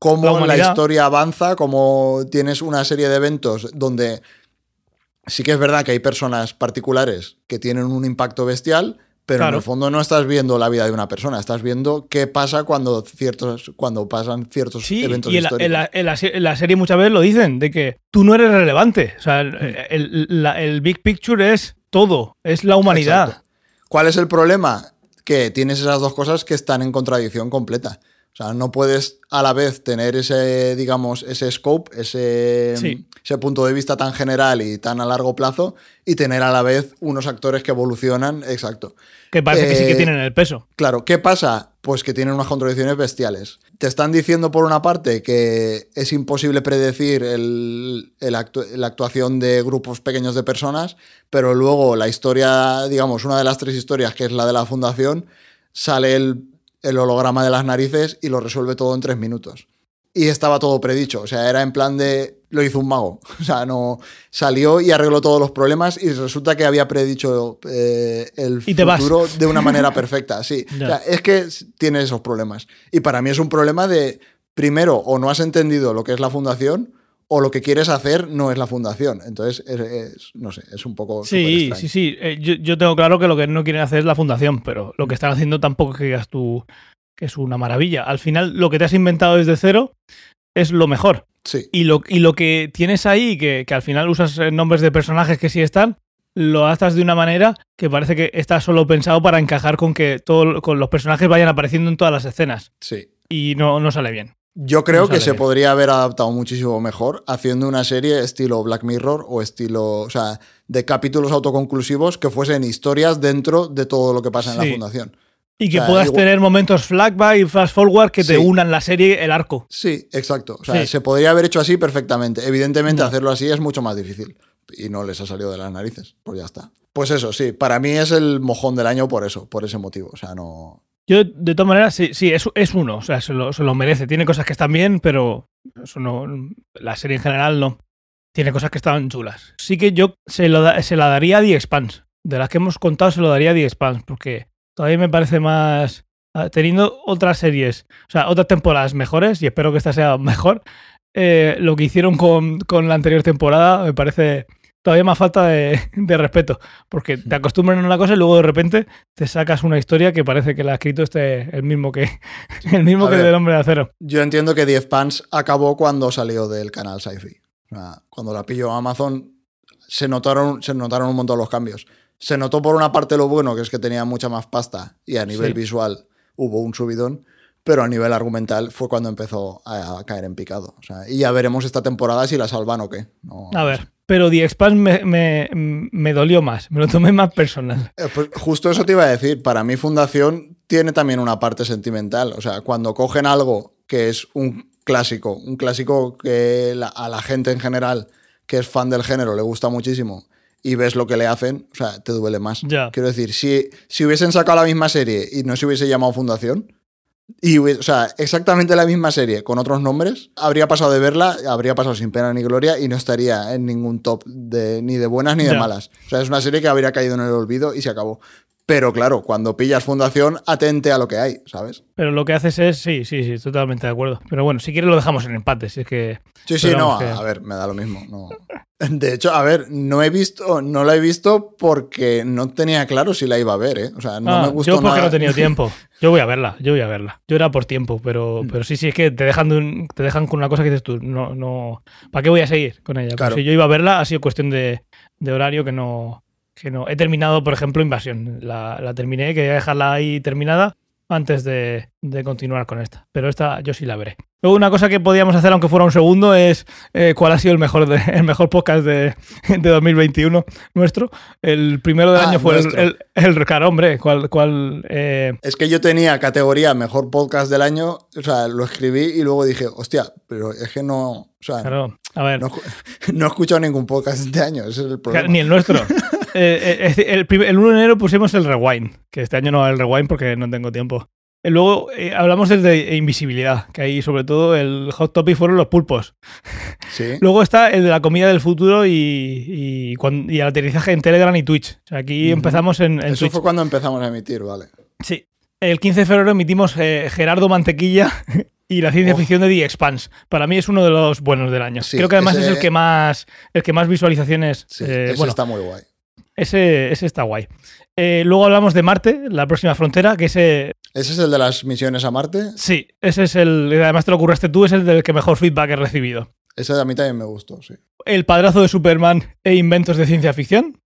cómo la, historia avanza, cómo tienes una serie de eventos donde sí que es verdad que hay personas particulares que tienen un impacto bestial, pero en el fondo no estás viendo la vida de una persona, estás viendo qué pasa cuando ciertos cuando pasan ciertos eventos y en La, en, la, serie muchas veces lo dicen, de que tú no eres relevante. O sea, el, el big picture es todo, es la humanidad. ¿Cuál es el problema? Que tienes esas dos cosas que están en contradicción completa. O sea, no puedes a la vez tener ese, digamos, ese scope, ese, ese punto de vista tan general y tan a largo plazo y tener a la vez unos actores que evolucionan, exacto. Que parece que sí que eh, tienen el peso. Claro, ¿qué pasa? Pues que tienen unas contradicciones bestiales. Te están diciendo por una parte que es imposible predecir el, la actuación de grupos pequeños de personas, pero luego la historia, digamos, una de las tres historias, que es la de la fundación, sale el el holograma de las narices y lo resuelve todo en tres minutos. Y estaba todo predicho, o sea, era en plan de lo hizo un mago, o sea, no salió y arregló todos los problemas y resulta que había predicho eh, el futuro de una manera perfecta, sí. O sea, es que tiene esos problemas. Y para mí es un problema de, primero, o no has entendido lo que es la fundación, o lo que quieres hacer no es la fundación. Entonces, no sé, es un poco... Sí, sí, sí. Eh, yo, tengo claro que lo que no quieren hacer es la fundación, pero lo que están haciendo tampoco que digas tú que es una maravilla. Al final, lo que te has inventado desde cero es lo mejor. Sí. Y lo, y lo que tienes ahí, que, al final usas eh, nombres de personajes que sí están, lo haces de una manera que parece que está solo pensado para encajar con que todo, con los personajes vayan apareciendo en todas las escenas. Sí. Y no, no sale bien. Yo creo que se podría haber adaptado muchísimo mejor haciendo una serie estilo Black Mirror o estilo, o sea, de capítulos autoconclusivos que fuesen historias dentro de todo lo que pasa en la fundación. Y que puedas tener momentos flashback y fast forward que te unan la serie, el arco. Sí, exacto. O sea, se podría haber hecho así perfectamente. Evidentemente, hacerlo así es mucho más difícil. Y no les ha salido de las narices. Pues ya está. Pues eso, sí. Para mí es el mojón del año por eso, por ese motivo. O sea, no. Yo, de todas maneras, sí, sí es, es uno, o sea, se lo, se lo, merece. Tiene cosas que están bien, pero eso no, la serie en general no. Tiene cosas que están chulas. Sí que yo se, lo se la daría a The Expanse. De las que hemos contado, se lo daría a The Expanse, porque todavía me parece más. Ah, teniendo otras series, o sea, otras temporadas mejores, y espero que esta sea mejor, eh, lo que hicieron con, con la anterior temporada me parece todavía más falta de, respeto, porque te acostumbran a una cosa y luego de repente te sacas una historia que parece que la ha escrito este el mismo que el mismo que el del hombre de acero. Yo entiendo que Diez Pants acabó cuando salió del canal Sci-Fi. cuando la pilló Amazon se notaron, se notaron un montón los cambios. Se notó por una parte lo bueno, que es que tenía mucha más pasta y a nivel visual hubo un subidón, pero a nivel argumental fue cuando empezó a, caer en picado. y ya veremos esta temporada si la salvan o qué. a ver, pero The Expanse me, me, dolió más, me lo tomé más personal. Eh, pues justo eso te iba a decir, para mí Fundación tiene también una parte sentimental, o sea, cuando cogen algo que es un clásico, un clásico que a la gente en general que es fan del género le gusta muchísimo y ves lo que le hacen, o sea, te duele más. Quiero decir, si, si hubiesen sacado la misma serie y no se hubiese llamado Fundación, y, o sea, exactamente la misma serie con otros nombres, habría pasado de verla, habría pasado sin pena ni gloria y no estaría en ningún top de, ni de buenas ni de malas. O sea, es una serie que habría caído en el olvido y se acabó. Pero claro, cuando pillas fundación, atente a lo que hay, ¿sabes? Pero lo que haces es, sí, sí, sí, totalmente de acuerdo. Pero bueno, si quieres lo dejamos en empate, si es que... Sí, sí, no, a ver, me da lo mismo. De hecho, a ver, no he visto, no la he visto porque no tenía claro si la iba a ver, ¿eh? O sea, no ah, me gustó Yo porque no he tenido tiempo. Yo voy a verla, yo voy a verla. Yo era por tiempo, pero, mm. pero sí, sí, es que te dejan, te dejan con una cosa que dices tú, no, no, ¿para qué voy a seguir con ella? Claro. si yo iba a verla, ha sido cuestión de, de horario que no, que no. He terminado, por ejemplo, Invasión. La, la terminé, quería dejarla ahí terminada antes de, continuar con esta. Pero esta yo sí la veré. Luego una cosa que podíamos hacer, aunque fuera un segundo, es eh, cuál ha sido el mejor, el mejor podcast de, 2021 nuestro. El primero del ah, año fue el, el, Claro, hombre, cuál... cuál eh? Es que yo tenía categoría mejor podcast del año, o sea, lo escribí y luego dije, hostia, pero es que no... O sea, claro, a ver. No, no, he escuchado ningún podcast este año, ese es el problema. ni el nuestro. Eh, el, el, 1 de enero pusimos el rewind, que este año no el rewind porque no tengo tiempo. Eh, luego eh, hablamos del de invisibilidad, que ahí sobre todo el hot topic fueron los pulpos. Luego está el de la comida del futuro y, y, el aterrizaje en Telegram y Twitch. aquí empezamos en, Eso fue cuando empezamos a emitir, vale. Sí. El 15 de febrero emitimos Gerardo Mantequilla y la ciencia oh. ficción de The Expanse. Para mí es uno de los buenos del año. Creo que además es el que más el que más visualizaciones. Sí, está muy guay. Ese, está guay. Eh, luego hablamos de Marte, la próxima frontera, que ese... ¿Ese es el de las misiones a Marte? Sí, ese es el... Además te lo ocurraste tú, es el del que mejor feedback he recibido. Ese a mí también me gustó, sí. El padrazo de Superman e inventos de ciencia ficción.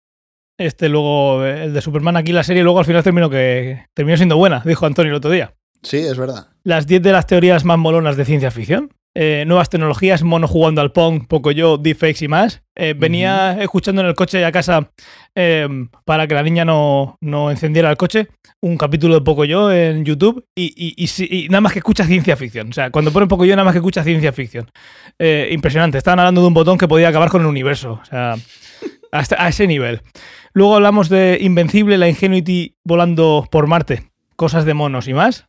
Este luego, el de Superman aquí la serie, luego al final terminó, que, terminó siendo buena, dijo Antonio el otro día. Sí, es verdad. Las 10 de las teorías más molonas de ciencia ficción. Eh, nuevas tecnologías, mono jugando al Pong, poco yo, deepfakes y más. Eh, venía escuchando en el coche a casa eh, para que la niña no, encendiera el coche un capítulo de poco yo en YouTube y, nada más que escucha ciencia ficción. O sea, cuando ponen poco yo, nada más que escucha ciencia ficción. impresionante. Estaban hablando de un botón que podía acabar con el universo. O sea, hasta a ese nivel. Luego hablamos de Invencible, la Ingenuity volando por Marte, cosas de monos y más.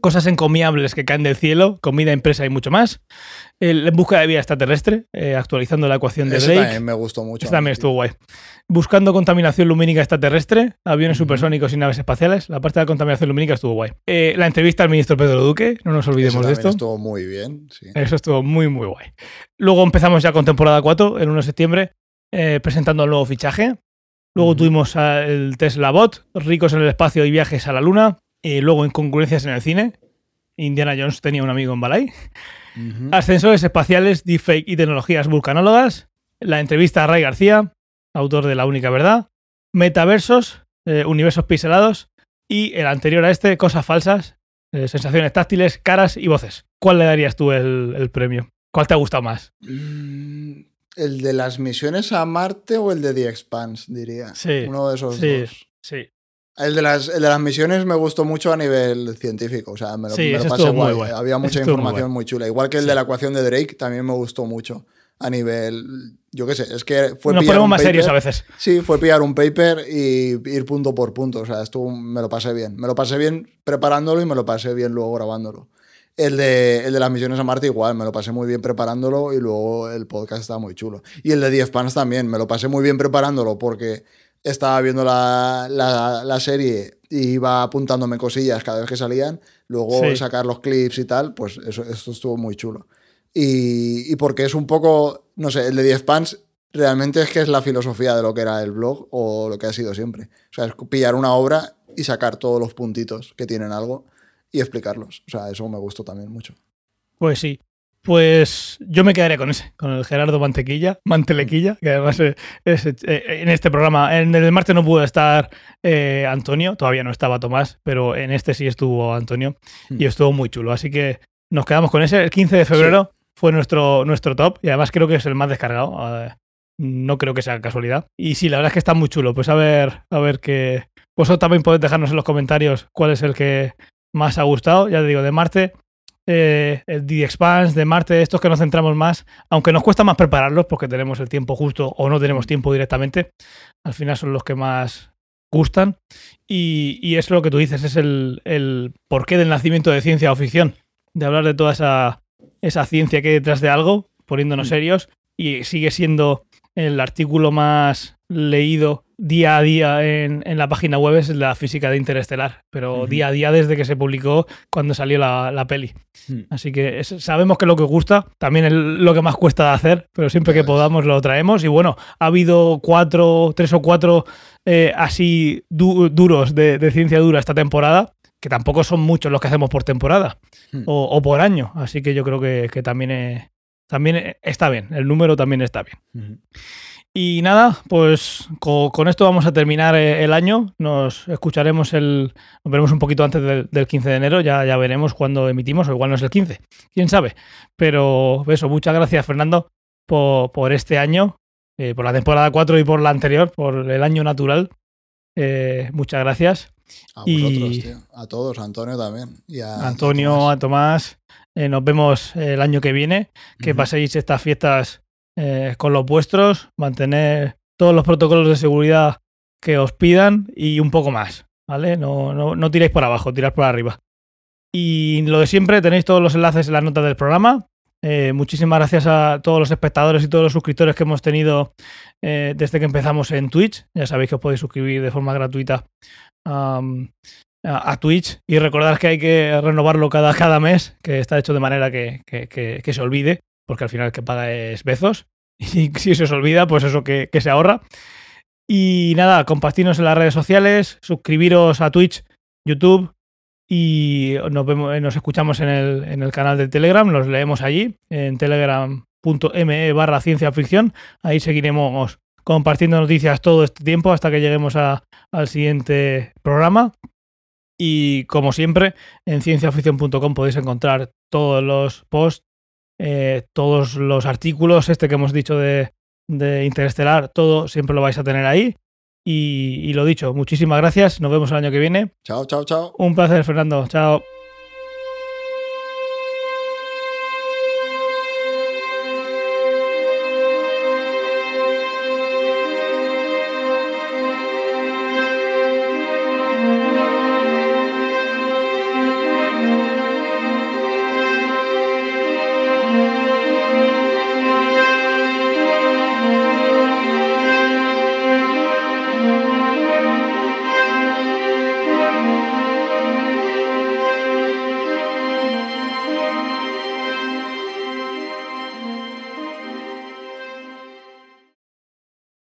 Cosas encomiables que caen del cielo, comida impresa y mucho más. El, en busca de vida extraterrestre, eh, actualizando la ecuación de Drake. también me gustó mucho. también estuvo guay. Buscando contaminación lumínica extraterrestre, aviones supersónicos y naves espaciales. La parte de la contaminación lumínica estuvo guay. Eh, la entrevista al ministro Pedro Duque, no nos olvidemos de esto. estuvo muy bien. Eso estuvo muy, muy guay. Luego empezamos ya con temporada 4, el 1 de septiembre, eh, presentando el nuevo fichaje. Luego tuvimos el Tesla Bot, ricos en el espacio y viajes a la luna. Y luego, incongruencias en el cine. Indiana Jones tenía un amigo en Balay. Ascensores espaciales, deepfake y tecnologías vulcanólogas. La entrevista a Ray García, autor de La Única Verdad. Metaversos, eh, universos pixelados. Y el anterior a este, cosas falsas, eh, sensaciones táctiles, caras y voces. ¿Cuál le darías tú el, premio? ¿Cuál te ha gustado más? Mm, ¿El de las misiones a Marte o el de The Expanse, diría? Sí. Uno de esos sí, dos. Sí. El de, las, de las misiones me gustó mucho a nivel científico, o sea, me lo, pasé guay. Había mucha información muy, chula. Igual que el de la ecuación de Drake, también me gustó mucho a nivel, yo qué sé, es que fue Nos ponemos más serios a veces. Sí, fue pillar un paper y ir punto por punto, o sea, estuvo, me lo pasé bien. Me lo pasé bien preparándolo y me lo pasé bien luego grabándolo. El de, el de las misiones a Marte igual, me lo pasé muy bien preparándolo y luego el podcast estaba muy chulo. Y el de 10 Pans también, me lo pasé muy bien preparándolo porque estaba viendo la, la, serie y iba apuntándome cosillas cada vez que salían, luego sacar los clips y tal, pues eso, esto estuvo muy chulo. Y, y, porque es un poco, no sé, el de 10 Pans realmente es que es la filosofía de lo que era el blog o lo que ha sido siempre. O sea, es pillar una obra y sacar todos los puntitos que tienen algo y explicarlos. O sea, eso me gustó también mucho. Pues sí. Pues yo me quedaré con ese, con el Gerardo Mantequilla, Mantelequilla, que además es, eh, en este programa. En el martes no pudo estar eh, Antonio, todavía no estaba Tomás, pero en este sí estuvo Antonio y hmm. estuvo muy chulo. Así que nos quedamos con ese. El 15 de febrero fue nuestro, nuestro top y además creo que es el más descargado. no creo que sea casualidad. Y sí, la verdad es que está muy chulo. Pues a ver, a ver qué. Vosotros también podéis dejarnos en los comentarios cuál es el que más ha gustado. Ya te digo, de Marte eh, el The Expanse, de Marte, estos que nos centramos más, aunque nos cuesta más prepararlos porque tenemos el tiempo justo o no tenemos tiempo directamente, al final son los que más gustan. Y, es lo que tú dices, es el, el, porqué del nacimiento de ciencia o ficción, de hablar de toda esa, esa ciencia que hay detrás de algo, poniéndonos mm. serios, y sigue siendo el artículo más leído día a día en, la página web es la física de Interestelar, pero día a día desde que se publicó cuando salió la, peli. Hmm. Así que sabemos que lo que gusta, también es lo que más cuesta de hacer, pero siempre que podamos lo traemos. Y bueno, ha habido cuatro, tres o cuatro eh, así duros de, ciencia dura esta temporada, que tampoco son muchos los que hacemos por temporada hmm. o, por año. Así que yo creo que, también, también está bien, el número también está bien. Y nada, pues con, esto vamos a terminar eh, el año. Nos escucharemos el. Nos veremos un poquito antes del, 15 de enero. Ya, ya veremos cuándo emitimos, o igual no es el 15. Quién sabe. Pero eso, muchas gracias, Fernando, por, este año, eh, por la temporada 4 y por la anterior, por el año natural. Eh, muchas gracias. A vosotros, tío. A todos, a Antonio también. Y a Antonio, a Tomás. Nos vemos el año que viene. Que paséis estas fiestas eh, con los vuestros, mantener todos los protocolos de seguridad que os pidan y un poco más, ¿vale? No, no, no tiréis por abajo, tirad por arriba. Y lo de siempre, tenéis todos los enlaces en las notas del programa. Eh, muchísimas gracias a todos los espectadores y todos los suscriptores que hemos tenido eh, desde que empezamos en Twitch. Ya sabéis que os podéis suscribir de forma gratuita a, Twitch y recordad que hay que renovarlo cada, cada mes, que está hecho de manera que, que se olvide porque al final que paga es Bezos. Y si se os olvida, pues eso que, se ahorra. Y nada, compartirnos en las redes sociales, suscribiros a Twitch, YouTube y nos, vemos, nos escuchamos en el, en el canal de Telegram, los leemos allí, en telegram.me barra ciencia ficción. Ahí seguiremos compartiendo noticias todo este tiempo hasta que lleguemos a, al siguiente programa. Y como siempre, en cienciaficción.com podéis encontrar todos los posts eh, todos los artículos, este que hemos dicho de, de Interestelar, todo siempre lo vais a tener ahí. Y, y lo dicho, muchísimas gracias. Nos vemos el año que viene. Chao, chao, chao. Un placer, Fernando. Chao.